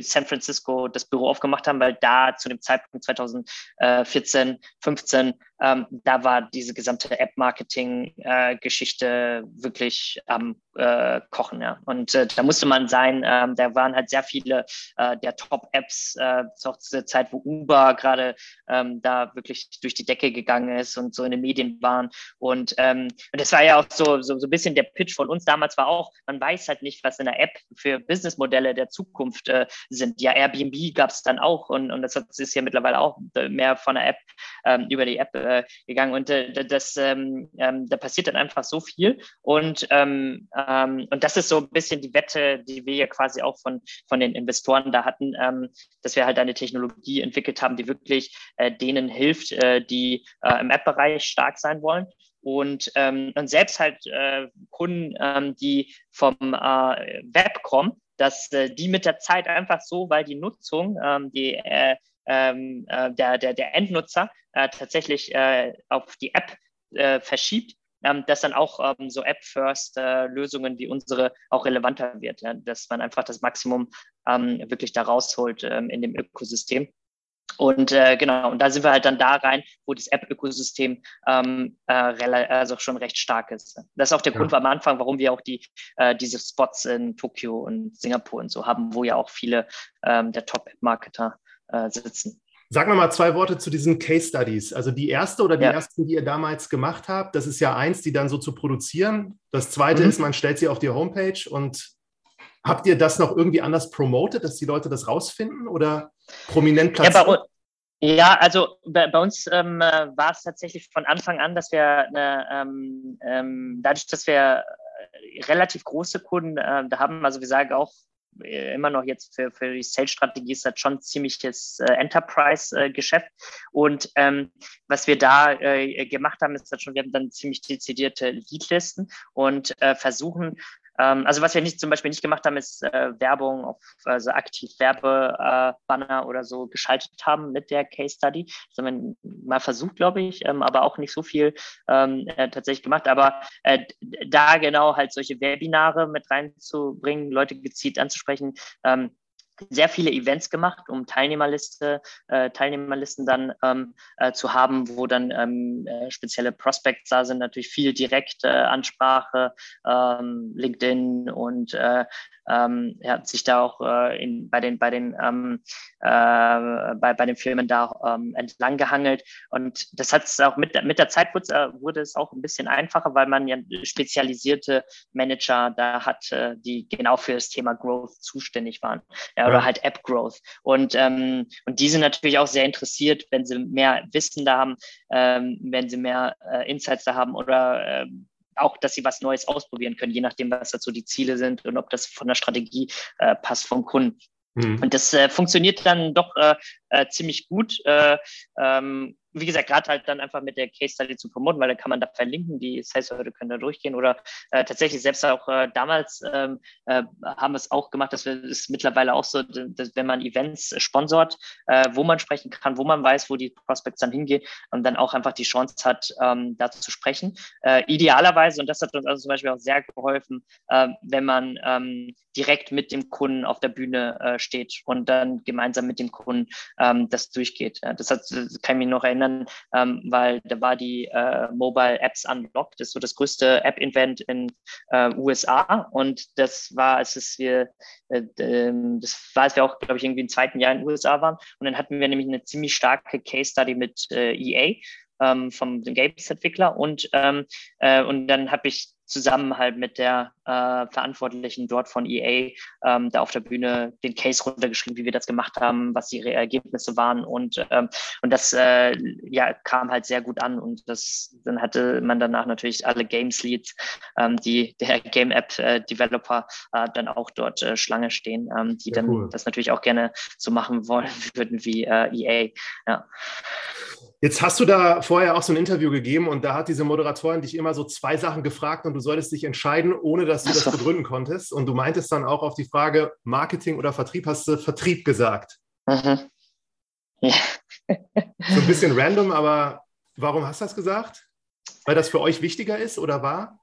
San Francisco das Büro aufgemacht haben, weil da zu dem Zeitpunkt 2014, 15, ähm, da war diese gesamte App-Marketing-Geschichte äh, wirklich am äh, Kochen. Ja. Und äh, da musste man sein, ähm, da waren halt sehr viele äh, der Top-Apps, äh, auch zu der Zeit, wo Uber gerade ähm, da wirklich durch die Decke gegangen ist und so in den Medien waren. Und, ähm, und das war ja auch so, so, so ein bisschen der Pitch von uns damals war auch, man weiß halt nicht, was in der App für Businessmodelle der Zukunft äh, sind. Ja, Airbnb gab es dann auch und, und das ist ja mittlerweile auch mehr von der App ähm, über die App äh, gegangen. Und äh, das, ähm, ähm, da passiert dann einfach so viel. Und, ähm, ähm, und das ist so ein bisschen die Wette, die wir ja quasi auch von, von den Investoren da hatten, ähm, dass wir halt eine Technologie entwickelt haben, die wirklich äh, denen hilft, äh, die äh, im App-Bereich stark sein wollen und, ähm, und selbst halt äh, Kunden, ähm, die vom äh, Web kommen, dass äh, die mit der Zeit einfach so, weil die Nutzung, ähm, die, äh, ähm, äh, der, der, der Endnutzer äh, tatsächlich äh, auf die App äh, verschiebt, ähm, dass dann auch ähm, so App-First-Lösungen wie unsere auch relevanter wird, ja? dass man einfach das Maximum ähm, wirklich da rausholt ähm, in dem Ökosystem. Und äh, genau, und da sind wir halt dann da rein, wo das App-Ökosystem ähm, äh, also schon recht stark ist. Das ist auch der ja. Grund am Anfang, warum wir auch die, äh, diese Spots in Tokio und Singapur und so haben, wo ja auch viele ähm, der Top-App-Marketer äh, sitzen. Sagen wir mal zwei Worte zu diesen Case Studies. Also die erste oder die ja. ersten, die ihr damals gemacht habt, das ist ja eins, die dann so zu produzieren. Das zweite mhm. ist, man stellt sie auf die Homepage und Habt ihr das noch irgendwie anders promotet, dass die Leute das rausfinden oder prominent platziert? Ja, Ja, also bei, bei uns ähm, war es tatsächlich von Anfang an, dass wir eine, ähm, ähm, dadurch, dass wir relativ große Kunden äh, da haben, also wir sagen auch äh, immer noch jetzt für, für die Sales-Strategie ist das schon ziemliches äh, Enterprise-Geschäft. und ähm, was wir da äh, gemacht haben, ist das schon, wir haben dann ziemlich dezidierte Leadlisten und äh, versuchen ähm, also was wir nicht zum Beispiel nicht gemacht haben, ist äh, Werbung auf also aktiv Werbebanner äh, oder so geschaltet haben mit der Case Study. Das haben wir mal versucht, glaube ich, ähm, aber auch nicht so viel ähm, äh, tatsächlich gemacht. Aber äh, da genau halt solche Webinare mit reinzubringen, Leute gezielt anzusprechen, ähm, sehr viele Events gemacht, um Teilnehmerliste, äh, Teilnehmerlisten dann ähm, äh, zu haben, wo dann ähm, äh, spezielle Prospects da sind, natürlich viel direkte Ansprache, ähm, LinkedIn und äh, ähm, er hat sich da auch äh, in, bei den bei den ähm, äh, bei, bei den Filmen da ähm, entlang gehangelt. Und das hat es auch mit mit der Zeit wurde, äh, wurde es auch ein bisschen einfacher, weil man ja spezialisierte Manager da hat, äh, die genau für das Thema Growth zuständig waren ja, oder halt App Growth. Und ähm, und die sind natürlich auch sehr interessiert, wenn sie mehr Wissen da haben, ähm, wenn sie mehr äh, Insights da haben oder äh, auch, dass sie was Neues ausprobieren können, je nachdem, was dazu die Ziele sind und ob das von der Strategie äh, passt vom Kunden. Mhm. Und das äh, funktioniert dann doch äh, äh, ziemlich gut. Äh, ähm, wie gesagt, gerade halt dann einfach mit der Case Study zu promoten, weil da kann man da verlinken, die Sales-Leute können da durchgehen oder äh, tatsächlich selbst auch äh, damals ähm, äh, haben wir es auch gemacht, dass wir es mittlerweile auch so, dass wenn man Events sponsort, äh, wo man sprechen kann, wo man weiß, wo die Prospects dann hingehen und dann auch einfach die Chance hat, ähm, dazu zu sprechen. Äh, idealerweise, und das hat uns also zum Beispiel auch sehr geholfen, äh, wenn man ähm, direkt mit dem Kunden auf der Bühne äh, steht und dann gemeinsam mit dem Kunden ähm, das durchgeht. Das, hat, das kann ich mich noch erinnern, erinnern, ähm, weil da war die äh, Mobile Apps Unlocked, das ist so das größte App-Event in äh, USA und das war, als es wir, äh, ähm, das war, als wir auch, glaube ich, irgendwie im zweiten Jahr in den USA waren. Und dann hatten wir nämlich eine ziemlich starke Case Study mit äh, EA ähm, vom Games-Entwickler. Und, ähm, äh, und dann habe ich zusammen halt mit der äh, Verantwortlichen dort von EA ähm, da auf der Bühne den Case runtergeschrieben, wie wir das gemacht haben, was ihre Ergebnisse waren und ähm, und das äh, ja kam halt sehr gut an und das dann hatte man danach natürlich alle Games Leads, ähm, die der Game App äh, Developer äh, dann auch dort äh, Schlange stehen, ähm, die ja, dann cool. das natürlich auch gerne so machen wollen würden wie äh, EA. Ja. Jetzt hast du da vorher auch so ein Interview gegeben und da hat diese Moderatorin dich immer so zwei Sachen gefragt und du solltest dich entscheiden, ohne dass du das begründen konntest. Und du meintest dann auch auf die Frage Marketing oder Vertrieb, hast du Vertrieb gesagt. Mhm. Ja. so ein bisschen random, aber warum hast du das gesagt? Weil das für euch wichtiger ist oder war?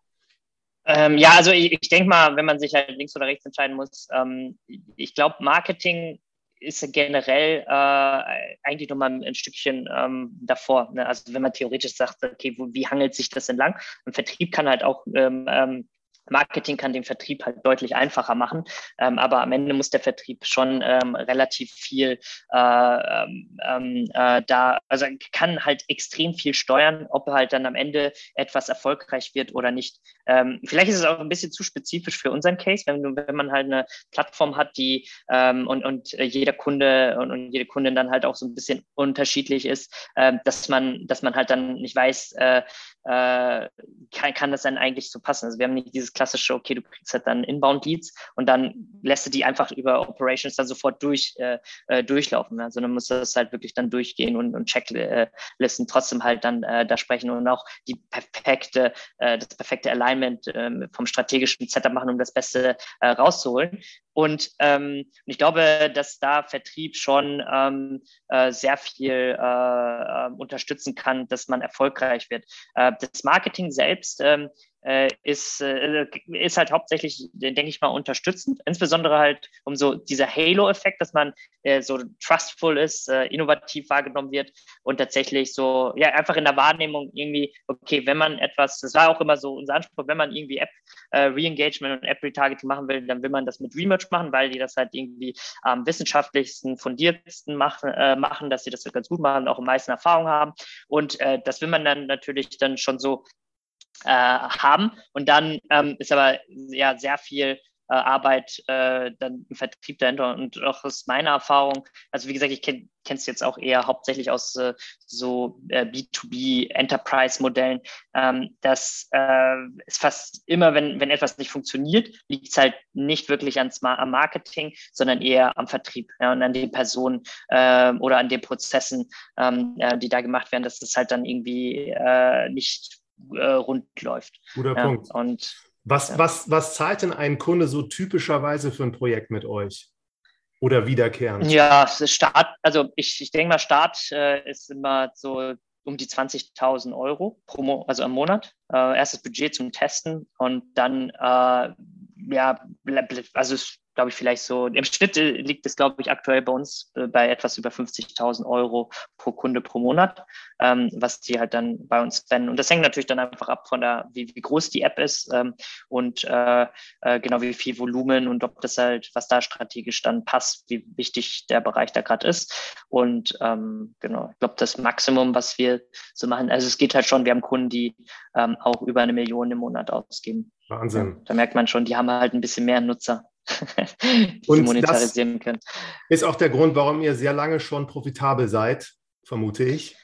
Ähm, ja, also ich, ich denke mal, wenn man sich halt links oder rechts entscheiden muss, ähm, ich glaube, Marketing ist generell äh, eigentlich nochmal ein, Stückchen ähm, davor. Ne? Also wenn man theoretisch sagt, okay, wo, wie hangelt sich das entlang? Ein Vertrieb kann halt auch ähm, ähm Marketing kann den Vertrieb halt deutlich einfacher machen, ähm, aber am Ende muss der Vertrieb schon ähm, relativ viel äh, ähm, ähm äh, da, also kann halt extrem viel steuern, ob halt dann am Ende etwas erfolgreich wird oder nicht. Ähm, vielleicht ist es auch ein bisschen zu spezifisch für unseren Case, wenn, wenn man halt eine Plattform hat, die und, und jeder Kunde und, und jede Kundin dann halt auch so ein bisschen unterschiedlich ist, äh, dass man, dass man halt dann nicht weiß, äh, äh, kann, kann das dann eigentlich so passen? Also wir haben nicht dieses klassische, okay, du kriegst halt dann Inbound-Leads und dann lässt du die einfach über Operations dann sofort durch, äh, äh durchlaufen. Also dann muss das halt wirklich dann durchgehen und, und Checklisten trotzdem halt dann äh, da sprechen und auch die perfekte, äh, das perfekte Alignment äh, vom strategischen Setup machen, um das Beste äh, rauszuholen. Und ähm, ich glaube, dass da Vertrieb schon ähm, äh, sehr viel äh, äh, unterstützen kann, dass man erfolgreich wird. Äh, das Marketing selbst ähm, äh, ist, äh, ist halt hauptsächlich, denke ich mal, unterstützend. Insbesondere halt um so dieser Halo-Effekt, dass man äh, so trustful ist, äh, innovativ wahrgenommen wird und tatsächlich so, ja, einfach in der Wahrnehmung irgendwie, okay, wenn man etwas, das war auch immer so unser Anspruch, wenn man irgendwie App äh, Re-Engagement und App Retargeting machen will, dann will man das mit Remerge machen, weil die das halt irgendwie am wissenschaftlichsten, fundiertsten machen, äh, machen, dass sie das ganz gut machen, auch am meisten Erfahrung haben. Und äh, das will man dann natürlich dann schon so äh, haben. Und dann ähm, ist aber ja sehr viel äh, Arbeit, äh, dann ein Vertrieb dahinter. Und auch aus meiner Erfahrung, also wie gesagt, ich kenne es jetzt auch eher hauptsächlich aus äh, so äh, B2B-Enterprise-Modellen, ähm, dass äh, es fast immer, wenn, wenn etwas nicht funktioniert, liegt es halt nicht wirklich ans, am Marketing, sondern eher am Vertrieb ja, und an den Personen äh, oder an den Prozessen, ähm, die da gemacht werden, dass das halt dann irgendwie nicht äh, rund läuft. Guter ja, Punkt. Und was, ja. was, was zahlt denn ein Kunde so typischerweise für ein Projekt mit euch? Oder wiederkehrend? Ja, Start, also ich, ich denke mal, Start äh, ist immer so um die 20.000 Euro pro Mo also im Monat. Äh, erstes Budget zum Testen und dann, äh, ja, also glaube ich, vielleicht so, im Schnitt äh, liegt es, glaube ich, aktuell bei uns äh, bei etwas über 50.000 Euro pro Kunde pro Monat, ähm, was die halt dann bei uns spenden. Und das hängt natürlich dann einfach ab von der, wie, wie groß die App ist ähm, und äh, äh, genau wie viel Volumen und ob das halt, was da strategisch dann passt, wie wichtig der Bereich da gerade ist. Und ähm, genau, ich glaube, das Maximum, was wir so machen, also es geht halt schon, wir haben Kunden, die ähm, auch über eine Million im Monat ausgeben. Wahnsinn. Ja, da merkt man schon, die haben halt ein bisschen mehr Nutzer. und monetarisieren können. Ist auch der Grund, warum ihr sehr lange schon profitabel seid, vermute ich.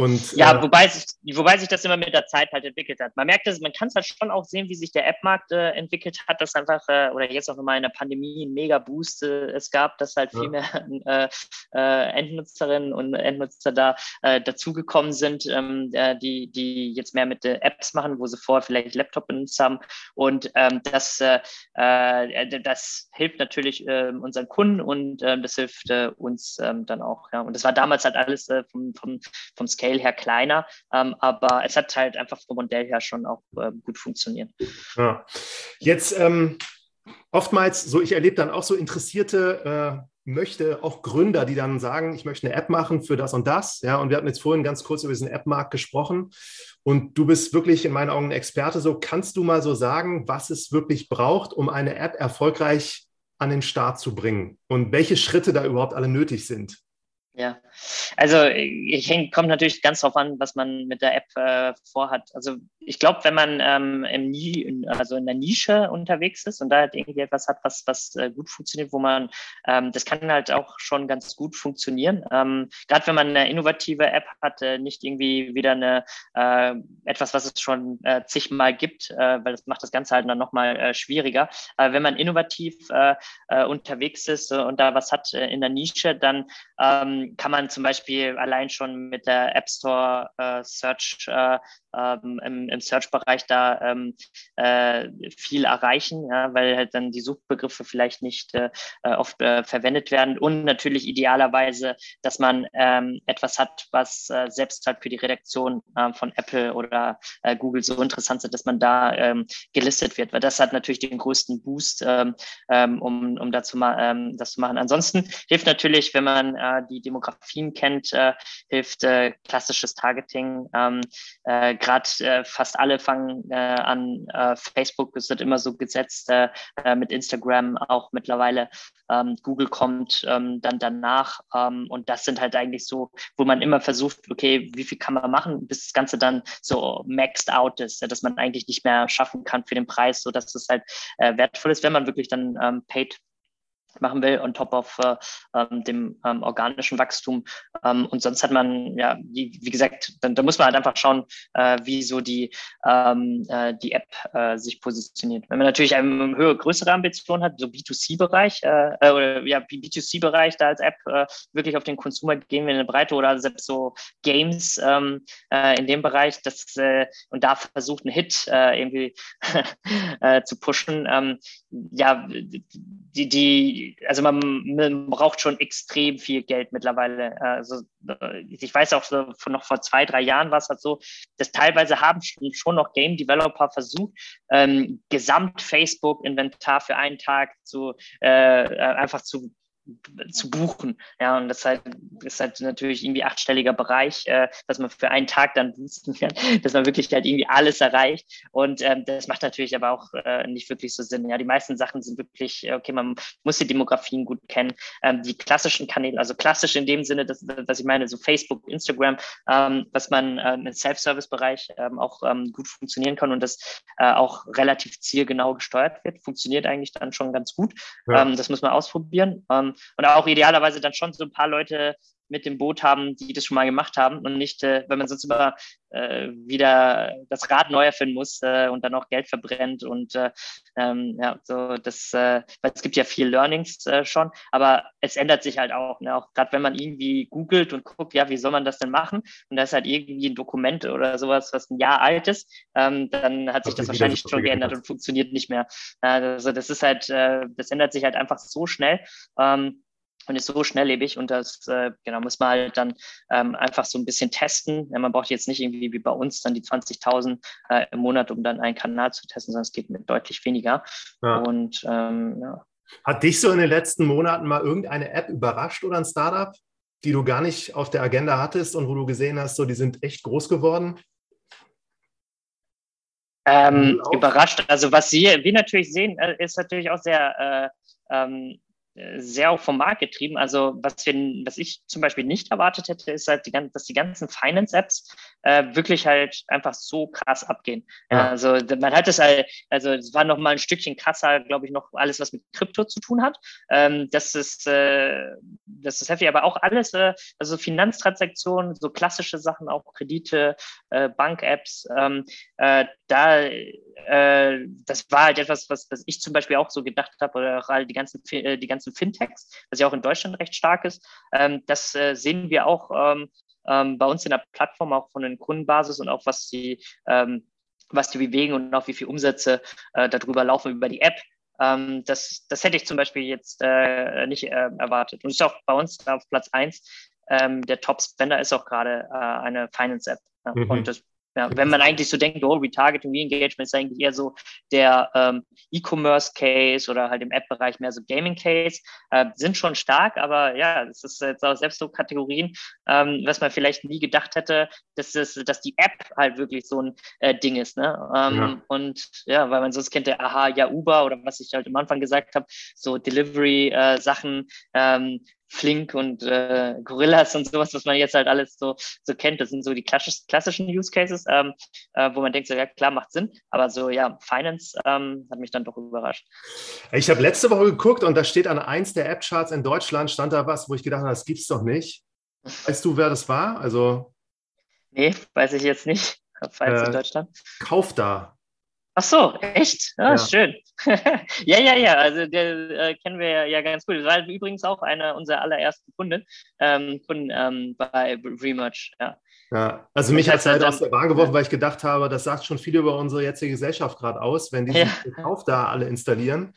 Und, ja, äh, wobei, sich, wobei sich das immer mit der Zeit halt entwickelt hat. Man merkt es, man kann es halt schon auch sehen, wie sich der App-Markt äh, entwickelt hat, dass einfach, äh, oder jetzt auch nochmal in der Pandemie ein Mega-Boost äh, es gab, dass halt viel mehr äh, äh, Endnutzerinnen und Endnutzer da dazugekommen sind, ähm, die, die jetzt mehr mit Apps machen, wo sie vorher vielleicht Laptop benutzt haben. Und ähm, das, das hilft natürlich ähm, unseren Kunden und ähm, das hilft uns ähm, dann auch. Ja. Und das war damals halt alles vom, vom, vom Scale her kleiner, ähm, aber es hat halt einfach vom Modell her schon auch äh, gut funktioniert. Ja. Jetzt ähm, oftmals, so ich erlebe dann auch so interessierte äh, möchte auch Gründer, die dann sagen, ich möchte eine App machen für das und das. Ja, und wir hatten jetzt vorhin ganz kurz über diesen App-Markt gesprochen. Und du bist wirklich in meinen Augen ein Experte. So kannst du mal so sagen, was es wirklich braucht, um eine App erfolgreich an den Start zu bringen und welche Schritte da überhaupt alle nötig sind? Ja, also ich hängt, kommt natürlich ganz drauf an, was man mit der App äh, vorhat. Also ich glaube, wenn man ähm, im also in der Nische unterwegs ist und da halt irgendwie etwas hat, was, was äh, gut funktioniert, wo man, ähm, das kann halt auch schon ganz gut funktionieren. Ähm, Gerade wenn man eine innovative App hat, äh, nicht irgendwie wieder eine äh, etwas, was es schon äh, zigmal gibt, äh, weil das macht das Ganze halt dann nochmal äh, schwieriger. Aber wenn man innovativ unterwegs ist und da was hat in der Nische, dann ähm, kann man zum Beispiel allein schon mit der App Store äh, Search äh, ähm, im, im Search-Bereich da ähm, äh, viel erreichen, ja, weil halt dann die Suchbegriffe vielleicht nicht äh, äh, oft äh, verwendet werden und natürlich idealerweise, dass man ähm, etwas hat, was äh, selbst halt für die Redaktion äh, von Apple oder Google so interessant ist, dass man da ähm, gelistet wird, weil das hat natürlich den größten Boost, ähm, ähm, um, um dazu ma das zu machen. Ansonsten hilft natürlich, wenn man die Demografien kennt, hilft klassisches Targeting. Gerade äh, fast alle fangen äh, an äh, Facebook, wird immer so gesetzt, äh, äh, mit Instagram auch mittlerweile. Ähm, Google kommt ähm, dann danach ähm, und das sind halt eigentlich so, wo man immer versucht, okay, wie viel kann man machen, bis das Ganze dann so maxed out ist, dass man eigentlich nicht mehr schaffen kann für den Preis, so dass es halt äh, wertvoll ist, wenn man wirklich dann ähm, paid machen will, on top of äh, ähm, dem ähm, organischen Wachstum. Ähm, und sonst hat man, ja, wie, wie gesagt, dann, da muss man halt einfach schauen, äh, wie so die, ähm, äh, die App äh, sich positioniert. Wenn man natürlich eine höhere, größere Ambition hat, so B2C-Bereich äh, äh, oder ja, B2C-Bereich da als App wirklich auf den Consumer gehen wir in eine Breite oder selbst so Games ähm, äh, in dem Bereich, das und da versucht ein Hit irgendwie zu pushen. Ja, die, die, also man, man, braucht schon extrem viel Geld mittlerweile. Also äh, ich weiß auch so noch vor zwei, drei Jahren war es halt so, dass teilweise haben schon noch Game Developer versucht, ähm, Gesamt Facebook Inventar für einen Tag zu äh, einfach zu zu buchen. Ja, und das halt, ist halt natürlich irgendwie achtstelliger Bereich, äh, dass man für einen Tag dann boosten kann, dass man wirklich halt irgendwie alles erreicht. Und ähm, das macht natürlich aber auch äh, nicht wirklich so Sinn. Ja, die meisten Sachen sind wirklich, äh, okay, man muss die Demografien gut kennen. Ähm, die klassischen Kanäle, also klassisch in dem Sinne, dass, was ich meine, so Facebook, Instagram, ähm, was man äh, im Self-Service-Bereich ähm, auch ähm, gut funktionieren kann und das äh, auch relativ zielgenau gesteuert wird, funktioniert eigentlich dann schon ganz gut. Ja. Ähm, das muss man ausprobieren. Ähm, und auch idealerweise dann schon so ein paar Leute mit dem Boot haben, die das schon mal gemacht haben und nicht, äh, wenn man sonst immer äh, wieder das Rad neu erfinden muss äh, und dann auch Geld verbrennt und äh, ähm, ja, so das, äh, weil es gibt ja viel Learnings äh, schon, aber es ändert sich halt auch, ne? auch gerade wenn man irgendwie googelt und guckt, ja, wie soll man das denn machen und da ist halt irgendwie ein Dokument oder sowas, was ein Jahr alt ist, ähm, dann hat sich das, das wahrscheinlich schon geändert und funktioniert nicht mehr. Also das ist halt, äh, das ändert sich halt einfach so schnell. Ähm, und ist so schnelllebig und das äh, genau muss man halt dann ähm, einfach so ein bisschen testen. Ja, man braucht jetzt nicht irgendwie wie bei uns dann die 20.000 äh, im Monat, um dann einen Kanal zu testen, sondern es geht mit deutlich weniger. Ja. Und ähm, ja. Hat dich so in den letzten Monaten mal irgendeine App überrascht oder ein Startup, die du gar nicht auf der Agenda hattest und wo du gesehen hast, so die sind echt groß geworden? Ähm, überrascht. Also was wir, wir natürlich sehen, äh, ist natürlich auch sehr äh, ähm, sehr auch vom Markt getrieben. Also was, wir, was ich zum Beispiel nicht erwartet hätte, ist halt, die, dass die ganzen Finance-Apps äh, wirklich halt einfach so krass abgehen. Ja. Also man hat es halt, also es war noch mal ein Stückchen krasser, glaube ich, noch alles, was mit Krypto zu tun hat. Ähm, das ist äh, das ist heftig, aber auch alles, äh, also Finanztransaktionen, so klassische Sachen, auch Kredite, äh, Bank-Apps, ähm, äh, da äh, das war halt etwas, was, was ich zum Beispiel auch so gedacht habe, oder auch all die ganzen, äh, die ganzen Fintechs, was ja auch in Deutschland recht stark ist. Ähm, das äh, sehen wir auch ähm, ähm, bei uns in der Plattform, auch von den Kundenbasis und auch was die, ähm, was die bewegen und auch wie viele Umsätze äh, darüber laufen über die App. Ähm, das, das hätte ich zum Beispiel jetzt äh, nicht äh, erwartet. Und ist auch bei uns auf Platz 1. Ähm, der Top-Spender ist auch gerade äh, eine Finance-App. Ja, mhm. Und das ja, wenn man eigentlich so denkt, oh, Retargeting, Re-Engagement ist eigentlich eher so der ähm, E-Commerce-Case oder halt im App-Bereich mehr so Gaming-Case, äh, sind schon stark, aber ja, das ist jetzt auch selbst so Kategorien, ähm, was man vielleicht nie gedacht hätte, dass, das, dass die App halt wirklich so ein äh, Ding ist. Ne? Ähm, ja. Und ja, weil man sonst kennt der Aha, ja, Uber oder was ich halt am Anfang gesagt habe, so Delivery-Sachen, äh, ähm, Flink und äh, Gorillas und sowas, was man jetzt halt alles so, so kennt. Das sind so die klassischen Use Cases, ähm, äh, wo man denkt, so ja klar, macht Sinn. Aber so ja, Finance ähm, hat mich dann doch überrascht. Ich habe letzte Woche geguckt und da steht an eins der App-Charts in Deutschland, stand da was, wo ich gedacht habe, das gibt's doch nicht. Weißt du, wer das war? Also. Nee, weiß ich jetzt nicht. Falls äh, in Deutschland. Kauf da. Ach so, echt? Ah, ja. schön. ja, ja, ja, also der äh, kennen wir ja, ganz gut. Das war übrigens auch einer unserer allerersten Kunden, ähm, Kunden ähm, bei Remerge, ja. Ja, also mich hat es halt aus der Bahn geworfen, weil ich gedacht habe, das sagt schon viel über unsere jetzige Gesellschaft gerade aus, wenn die ja. sich Kauf da alle installieren.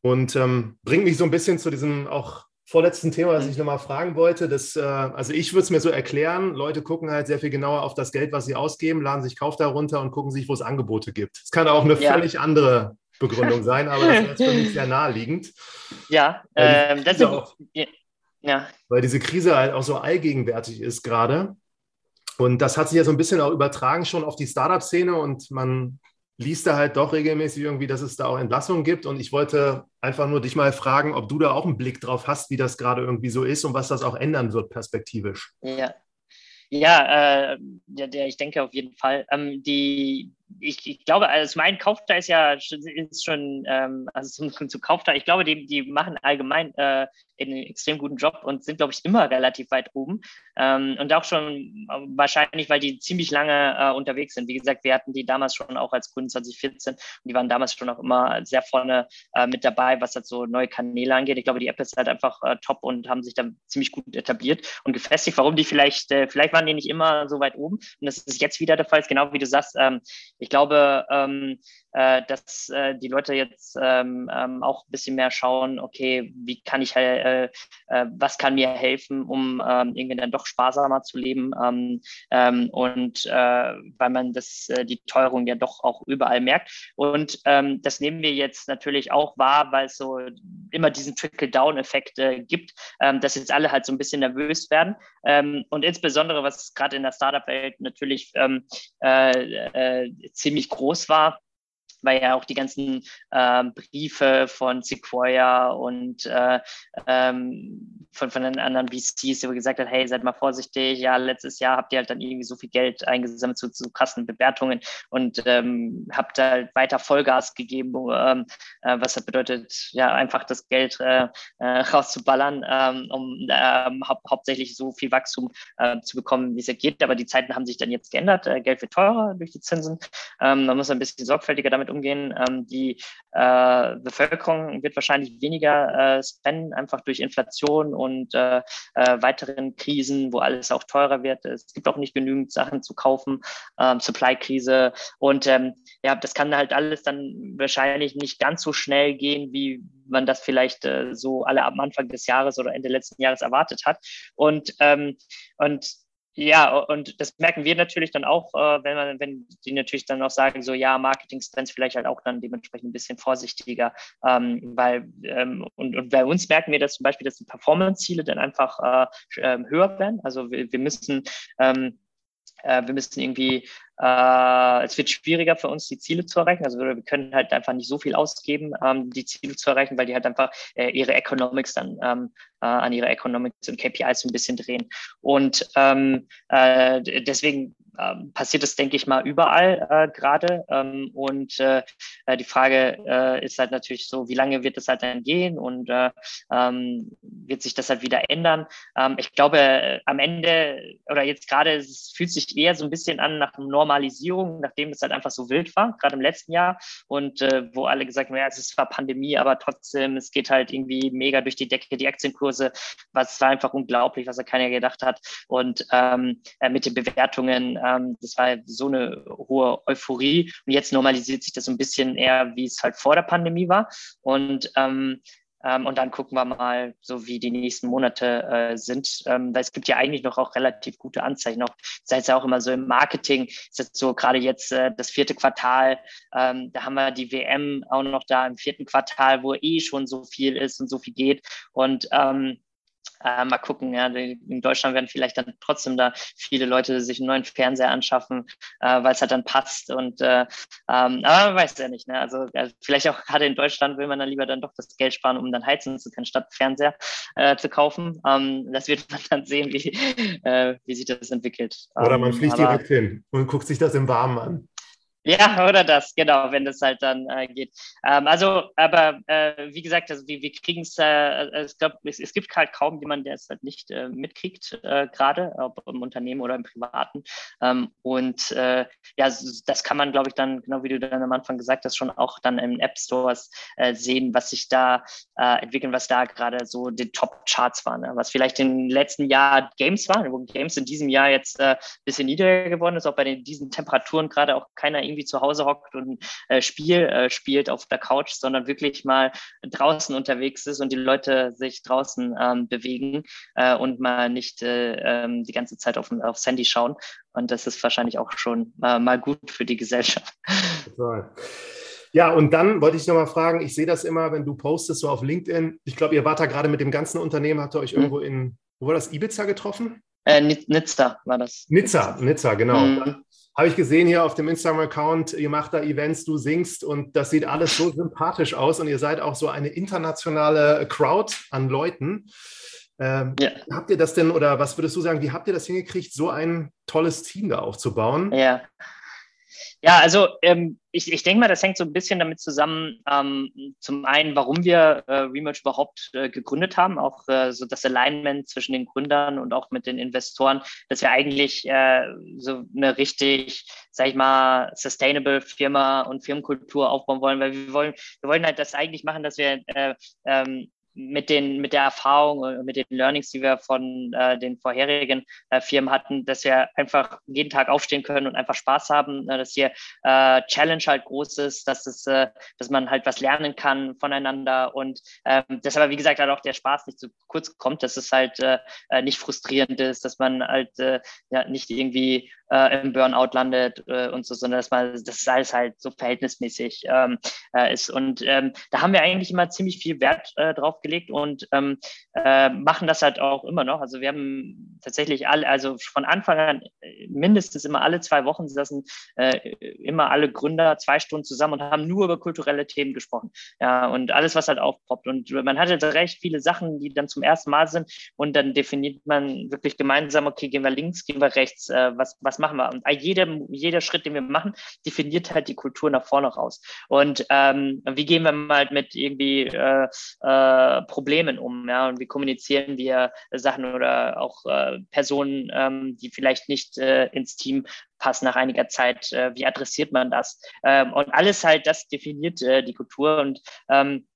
Und ähm, bringt mich so ein bisschen zu diesem auch vorletzten Thema, was ich nochmal fragen wollte. Das, äh, also ich würde es mir so erklären, Leute gucken halt sehr viel genauer auf das Geld, was sie ausgeben, laden sich Kauf darunter und gucken sich, wo es Angebote gibt. Es kann auch eine ja. völlig andere Begründung sein, aber das ist für mich sehr naheliegend. Ja, ähm, das ist auch, ja. Weil diese Krise halt auch so allgegenwärtig ist gerade. Und das hat sich ja so ein bisschen auch übertragen schon auf die Startup-Szene und man liest da halt doch regelmäßig irgendwie, dass es da auch Entlassungen gibt. Und ich wollte einfach nur dich mal fragen, ob du da auch einen Blick drauf hast, wie das gerade irgendwie so ist und was das auch ändern wird perspektivisch. Ja, ja, äh, ja, ich denke auf jeden Fall. Ähm, die, ich, ich, glaube, also mein Kaufter ist ja ist schon, ähm, also zum, zum Kaufter, ich glaube, die, die machen allgemein äh, einen extrem guten Job und sind, glaube ich, immer relativ weit oben. Ähm, und auch schon äh, wahrscheinlich, weil die ziemlich lange äh, unterwegs sind. Wie gesagt, wir hatten die damals schon auch als Kunden 2014 und die waren damals schon auch immer sehr vorne äh, mit dabei, was halt so neue Kanäle angeht. Ich glaube, die App ist halt einfach äh, top und haben sich dann ziemlich gut etabliert und gefestigt. Warum die vielleicht, äh, vielleicht waren die nicht immer so weit oben und das ist jetzt wieder der Fall, genau wie du sagst. Ähm, ich glaube, ähm, äh, dass äh, die Leute jetzt ähm, ähm, auch ein bisschen mehr schauen, okay, wie kann ich, äh, äh, was kann mir helfen, um ähm, irgendwie dann doch sparsamer zu leben? Ähm, ähm, und äh, weil man das, äh, die Teuerung ja doch auch überall merkt. Und ähm, das nehmen wir jetzt natürlich auch wahr, weil es so immer diesen Trickle-Down-Effekt gibt, ähm, dass jetzt alle halt so ein bisschen nervös werden. Ähm, und insbesondere, was gerade in der Startup-Welt natürlich ziemlich groß war, weil ja auch die ganzen äh, Briefe von Sequoia und äh, ähm, von, von den anderen VCs, die gesagt hat, hey, seid mal vorsichtig, ja, letztes Jahr habt ihr halt dann irgendwie so viel Geld eingesammelt zu, zu krassen Bewertungen und ähm, habt halt weiter Vollgas gegeben, ähm, äh, was halt bedeutet, ja, einfach das Geld äh, äh, rauszuballern, ähm, um ähm, hau hauptsächlich so viel Wachstum äh, zu bekommen, wie es geht. Aber die Zeiten haben sich dann jetzt geändert, Geld wird teurer durch die Zinsen. Ähm, man muss ein bisschen sorgfältiger damit umgehen. Ähm, die äh, Bevölkerung wird wahrscheinlich weniger äh, spenden, einfach durch Inflation und äh, äh, weiteren Krisen, wo alles auch teurer wird. Es gibt auch nicht genügend Sachen zu kaufen, ähm, Supply-Krise. Und ähm, ja, das kann halt alles dann wahrscheinlich nicht ganz so schnell gehen, wie man das vielleicht äh, so alle am Anfang des Jahres oder Ende letzten Jahres erwartet hat. Und, ähm, und ja, und das merken wir natürlich dann auch, äh, wenn man, wenn die natürlich dann auch sagen, so ja, Marketing-Spends vielleicht halt auch dann dementsprechend ein bisschen vorsichtiger, ähm, weil ähm, und, und bei uns merken wir das zum Beispiel, dass die Performance-Ziele dann einfach äh, ähm, höher werden. Also wir, wir müssen ähm, äh, wir müssen irgendwie äh, es wird schwieriger für uns, die Ziele zu erreichen. Also wir können halt einfach nicht so viel ausgeben, ähm, die Ziele zu erreichen, weil die halt einfach äh, ihre Economics dann ähm, äh, an ihre Economics und KPIs so ein bisschen drehen. Und ähm, äh, deswegen ähm, passiert das, denke ich mal, überall äh, gerade. Ähm, und äh, äh, die Frage äh, ist halt natürlich so, wie lange wird das halt dann gehen und äh, ähm, wird sich das halt wieder ändern? Ähm, ich glaube, äh, am Ende oder jetzt gerade, es fühlt sich eher so ein bisschen an nach Normalisierung, nachdem es halt einfach so wild war, gerade im letzten Jahr und wo alle gesagt haben, ja, es ist zwar Pandemie, aber trotzdem, es geht halt irgendwie mega durch die Decke, die Aktienkurse, was war einfach unglaublich, was da keiner gedacht hat. Und ähm, äh, mit den Bewertungen, ähm, das war so eine hohe Euphorie. Und jetzt normalisiert sich das so ein bisschen eher, wie es halt vor der Pandemie war. Und ähm, ähm, und dann gucken wir mal, so wie die nächsten Monate äh, sind. Ähm, weil es gibt ja eigentlich noch auch relativ gute Anzeichen. Auch sei es ja auch immer so im Marketing, ist jetzt so gerade jetzt äh, das vierte Quartal, ähm, da haben wir die WM auch noch da im vierten Quartal, wo eh schon so viel ist und so viel geht. Und ähm, äh, mal gucken, ja, in Deutschland werden vielleicht dann trotzdem da viele Leute sich einen neuen Fernseher anschaffen, äh, weil es halt dann passt. Und äh, ähm, aber man weiß ja nicht, ne? Also äh, vielleicht auch gerade in Deutschland will man dann lieber dann doch das Geld sparen, um dann heizen zu können, statt Fernseher äh, zu kaufen. Ähm, das wird man dann sehen, wie, äh, wie sich das entwickelt. Oder man ähm, fliegt aber, direkt hin und guckt sich das im Warmen an. Ja, oder das, genau, wenn das halt dann äh, geht. Ähm, also, aber äh, wie gesagt, also wir, wir kriegen es, äh, ich glaube, es, es, gibt halt kaum jemanden, der es halt nicht äh, mitkriegt, äh, gerade, ob im Unternehmen oder im Privaten. Ähm, und äh, ja, das kann man, glaube ich, dann, genau wie du dann am Anfang gesagt hast, schon auch dann in App Stores äh, sehen, was sich da äh, entwickeln, was da gerade so die Top-Charts waren. Ne? Was vielleicht im letzten Jahr Games waren, wo Games in diesem Jahr jetzt ein äh, bisschen niedriger geworden ist, auch bei den, diesen Temperaturen gerade auch keiner irgendwie zu Hause hockt und äh, Spiel äh, spielt auf der Couch, sondern wirklich mal draußen unterwegs ist und die Leute sich draußen ähm, bewegen äh, und mal nicht äh, ähm, die ganze Zeit auf, aufs Handy schauen. Und das ist wahrscheinlich auch schon äh, mal gut für die Gesellschaft. Ja, und dann wollte ich nochmal fragen, ich sehe das immer, wenn du postest so auf LinkedIn. Ich glaube, ihr wart da gerade mit dem ganzen Unternehmen, habt ihr euch mhm. irgendwo in, wo war das, Ibiza getroffen? Äh, Nizza war das. Nizza, Nizza, genau. Mhm habe ich gesehen hier auf dem Instagram-Account, ihr macht da Events, du singst und das sieht alles so sympathisch aus und ihr seid auch so eine internationale Crowd an Leuten. Ähm, ja. Habt ihr das denn oder was würdest du sagen, wie habt ihr das hingekriegt, so ein tolles Team da aufzubauen? Ja, ja, also ähm, ich, ich denke mal, das hängt so ein bisschen damit zusammen, ähm, zum einen, warum wir äh, Remerge überhaupt äh, gegründet haben, auch äh, so das Alignment zwischen den Gründern und auch mit den Investoren, dass wir eigentlich äh, so eine richtig, sag ich mal, sustainable Firma und Firmenkultur aufbauen wollen, weil wir wollen, wir wollen halt das eigentlich machen, dass wir äh, ähm, mit, den, mit der Erfahrung und mit den Learnings, die wir von äh, den vorherigen äh, Firmen hatten, dass wir einfach jeden Tag aufstehen können und einfach Spaß haben, äh, dass hier äh, Challenge halt groß ist, dass, es, äh, dass man halt was lernen kann voneinander und ähm, dass aber, wie gesagt, halt auch der Spaß nicht zu kurz kommt, dass es halt äh, äh nicht frustrierend ist, dass man halt ja, nicht irgendwie äh, im Burnout landet äh, und so, sondern dass man, das alles halt so verhältnismäßig ähm, äh, ist. Und ähm, da haben wir eigentlich immer ziemlich viel Wert äh, drauf gelegt und ähm, äh, machen das halt auch immer noch. Also wir haben tatsächlich alle, also von Anfang an äh, mindestens immer alle zwei Wochen saßen immer alle Gründer zwei Stunden zusammen und haben nur über kulturelle Themen gesprochen. Ja, und alles, was halt aufpoppt. Und man hat jetzt recht viele Sachen, die dann zum ersten Mal sind und dann definiert man wirklich gemeinsam, okay, gehen wir links, gehen wir rechts, äh, was, was machen wir? Und jeder, jeder Schritt, den wir machen, definiert halt die Kultur nach vorne raus. Und ähm, wie gehen wir mal mit irgendwie äh, äh, Problemen um? Ja, und wie kommunizieren wir Sachen oder auch äh, Personen, ähm, die vielleicht nicht äh, ins Team passen nach einiger Zeit? Äh, wie adressiert man das? Ähm, und alles halt, das definiert äh, die Kultur und ähm,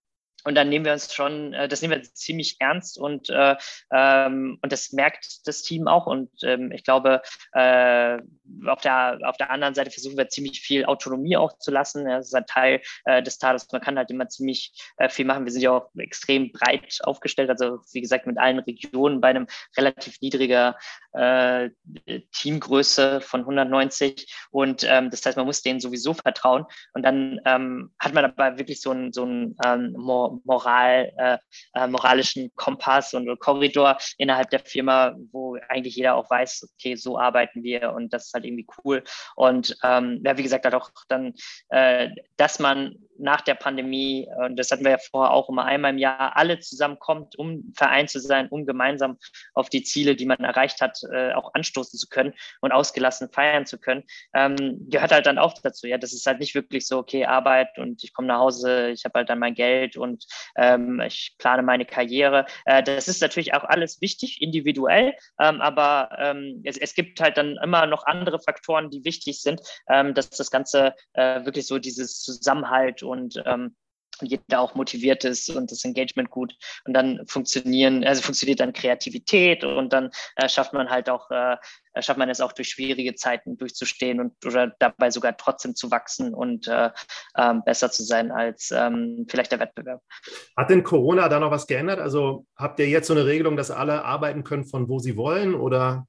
und dann nehmen wir uns schon, äh, das nehmen wir ziemlich ernst und, äh, ähm, und das merkt das Team auch. Und ähm, ich glaube, äh, auf, der, auf der anderen Seite versuchen wir ziemlich viel Autonomie auch zu lassen. Das ist ein Teil äh, des Tages. Man kann halt immer ziemlich äh, viel machen. Wir sind ja auch extrem breit aufgestellt. Also wie gesagt, mit allen Regionen bei einem relativ niedriger äh, Teamgröße von 190. Und ähm, das heißt, man muss denen sowieso vertrauen. Und dann ähm, hat man aber wirklich so ein, so ein ähm, Moral, äh, äh, moralischen Kompass und Korridor innerhalb der Firma, wo eigentlich jeder auch weiß, okay, so arbeiten wir und das ist halt irgendwie cool. Und ähm, ja, wie gesagt, halt auch dann, äh, dass man nach der Pandemie, und das hatten wir ja vorher auch immer einmal im Jahr, alle zusammenkommt, um vereint zu sein, um gemeinsam auf die Ziele, die man erreicht hat, äh, auch anstoßen zu können und ausgelassen feiern zu können, ähm, gehört halt dann auch dazu. Ja, das ist halt nicht wirklich so, okay, Arbeit und ich komme nach Hause, ich habe halt dann mein Geld und ähm, ich plane meine Karriere. Äh, das ist natürlich auch alles wichtig, individuell, ähm, aber es, gibt halt dann immer noch andere Faktoren, die wichtig sind, dass das Ganze äh, wirklich so dieses Zusammenhalt und ähm, jeder auch motiviert ist und das Engagement gut und dann funktionieren, also funktioniert dann Kreativität und dann äh, schafft man halt auch, äh, schafft man es auch durch schwierige Zeiten durchzustehen und oder dabei sogar trotzdem zu wachsen und äh, ähm, besser zu sein als ähm, vielleicht der Wettbewerb. Hat denn Corona da noch was geändert? Also habt ihr jetzt so eine Regelung, dass alle arbeiten können von wo sie wollen oder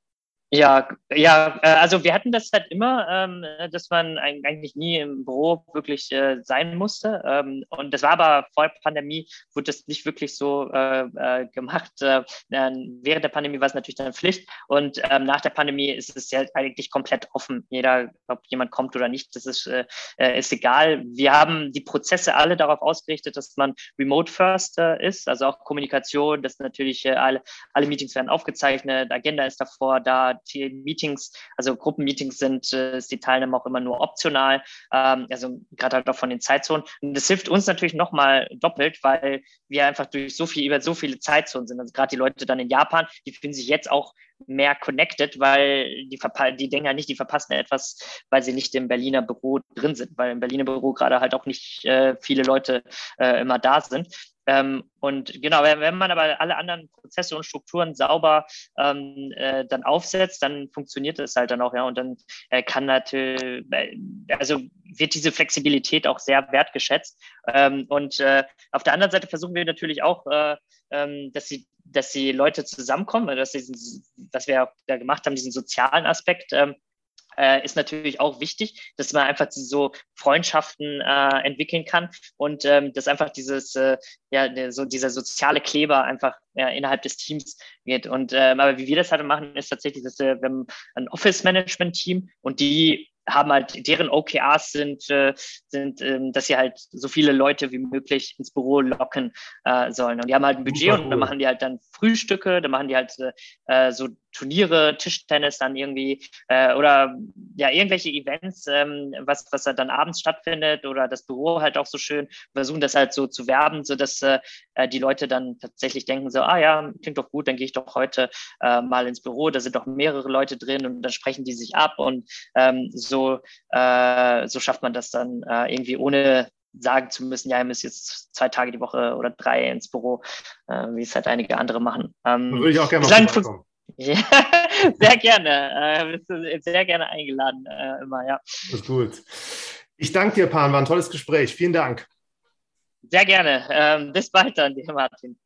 ja, ja, äh, also wir hatten das halt immer, ähm, dass man eigentlich nie im Büro wirklich äh, sein musste. Ähm, und das war aber vor der Pandemie, wurde das nicht wirklich so äh, gemacht. Äh, während der Pandemie war es natürlich dann Pflicht und ähm, nach der Pandemie ist es ja eigentlich komplett offen. Jeder, ob jemand kommt oder nicht, das ist, ist egal. Wir haben die Prozesse alle darauf ausgerichtet, dass man remote first ist, also auch Kommunikation, dass natürlich alle, alle Meetings werden aufgezeichnet, Agenda ist davor da, Meetings, also Gruppenmeetings sind, äh, ist die Teilnahme auch immer nur optional, ähm, also gerade halt auch von den Zeitzonen. Und das hilft uns natürlich nochmal doppelt, weil wir einfach durch so viel, über so viele Zeitzonen sind. Also gerade die Leute dann in Japan, die fühlen sich jetzt auch mehr connected, weil die, die denken ja nicht, die verpassen etwas, weil sie nicht im Berliner Büro drin sind, weil im Berliner Büro gerade halt auch nicht äh, viele Leute äh, immer da sind. Ähm, und genau, wenn, wenn, man aber alle anderen Prozesse und Strukturen sauber ähm, äh, dann aufsetzt, dann funktioniert das halt dann auch, ja. Und dann äh, kann natürlich, also wird diese Flexibilität auch sehr wertgeschätzt. Ähm, und äh, auf der anderen Seite versuchen wir natürlich auch, äh, ähm, dass sie dass die Leute zusammenkommen, dass, sie, was wir da gemacht haben, diesen sozialen Aspekt, ähm, äh, ist natürlich auch wichtig, dass man einfach so Freundschaften äh, entwickeln kann und ähm, dass einfach dieses, äh, ja, so dieser soziale Kleber einfach ja, innerhalb des Teams wird. Und ähm, aber wie wir das halt machen, ist tatsächlich, dass wir, wir haben ein Office-Management-Team und die haben halt, deren OKRs sind, äh, sind ähm, dass sie halt so viele Leute wie möglich ins Büro locken äh, sollen. Und die haben halt ein Budget und dann machen die halt dann Frühstücke, dann machen die halt äh, so Turniere, Tischtennis dann irgendwie äh, oder ja, irgendwelche Events, ähm, was, was halt dann abends stattfindet oder das Büro halt auch so schön, versuchen das halt so zu werben, sodass äh, die Leute dann tatsächlich denken so, ah ja, klingt doch gut, dann gehe ich doch heute äh, mal ins Büro, da sind doch mehrere Leute drin und dann sprechen die sich ab und ähm, so, äh, so schafft man das dann äh, irgendwie ohne sagen zu müssen, ja, ihr müsst jetzt zwei Tage die Woche oder drei ins Büro, äh, wie es halt einige andere machen. Ähm, würde ich auch gerne mal vorbeikommen. Ja, sehr gerne. Äh, bist du sehr gerne eingeladen, äh, immer, ja. Das ist gut. Ich danke dir, Pan, war ein tolles Gespräch. Vielen Dank. Sehr gerne. Ähm, bis bald dann, dir Martin.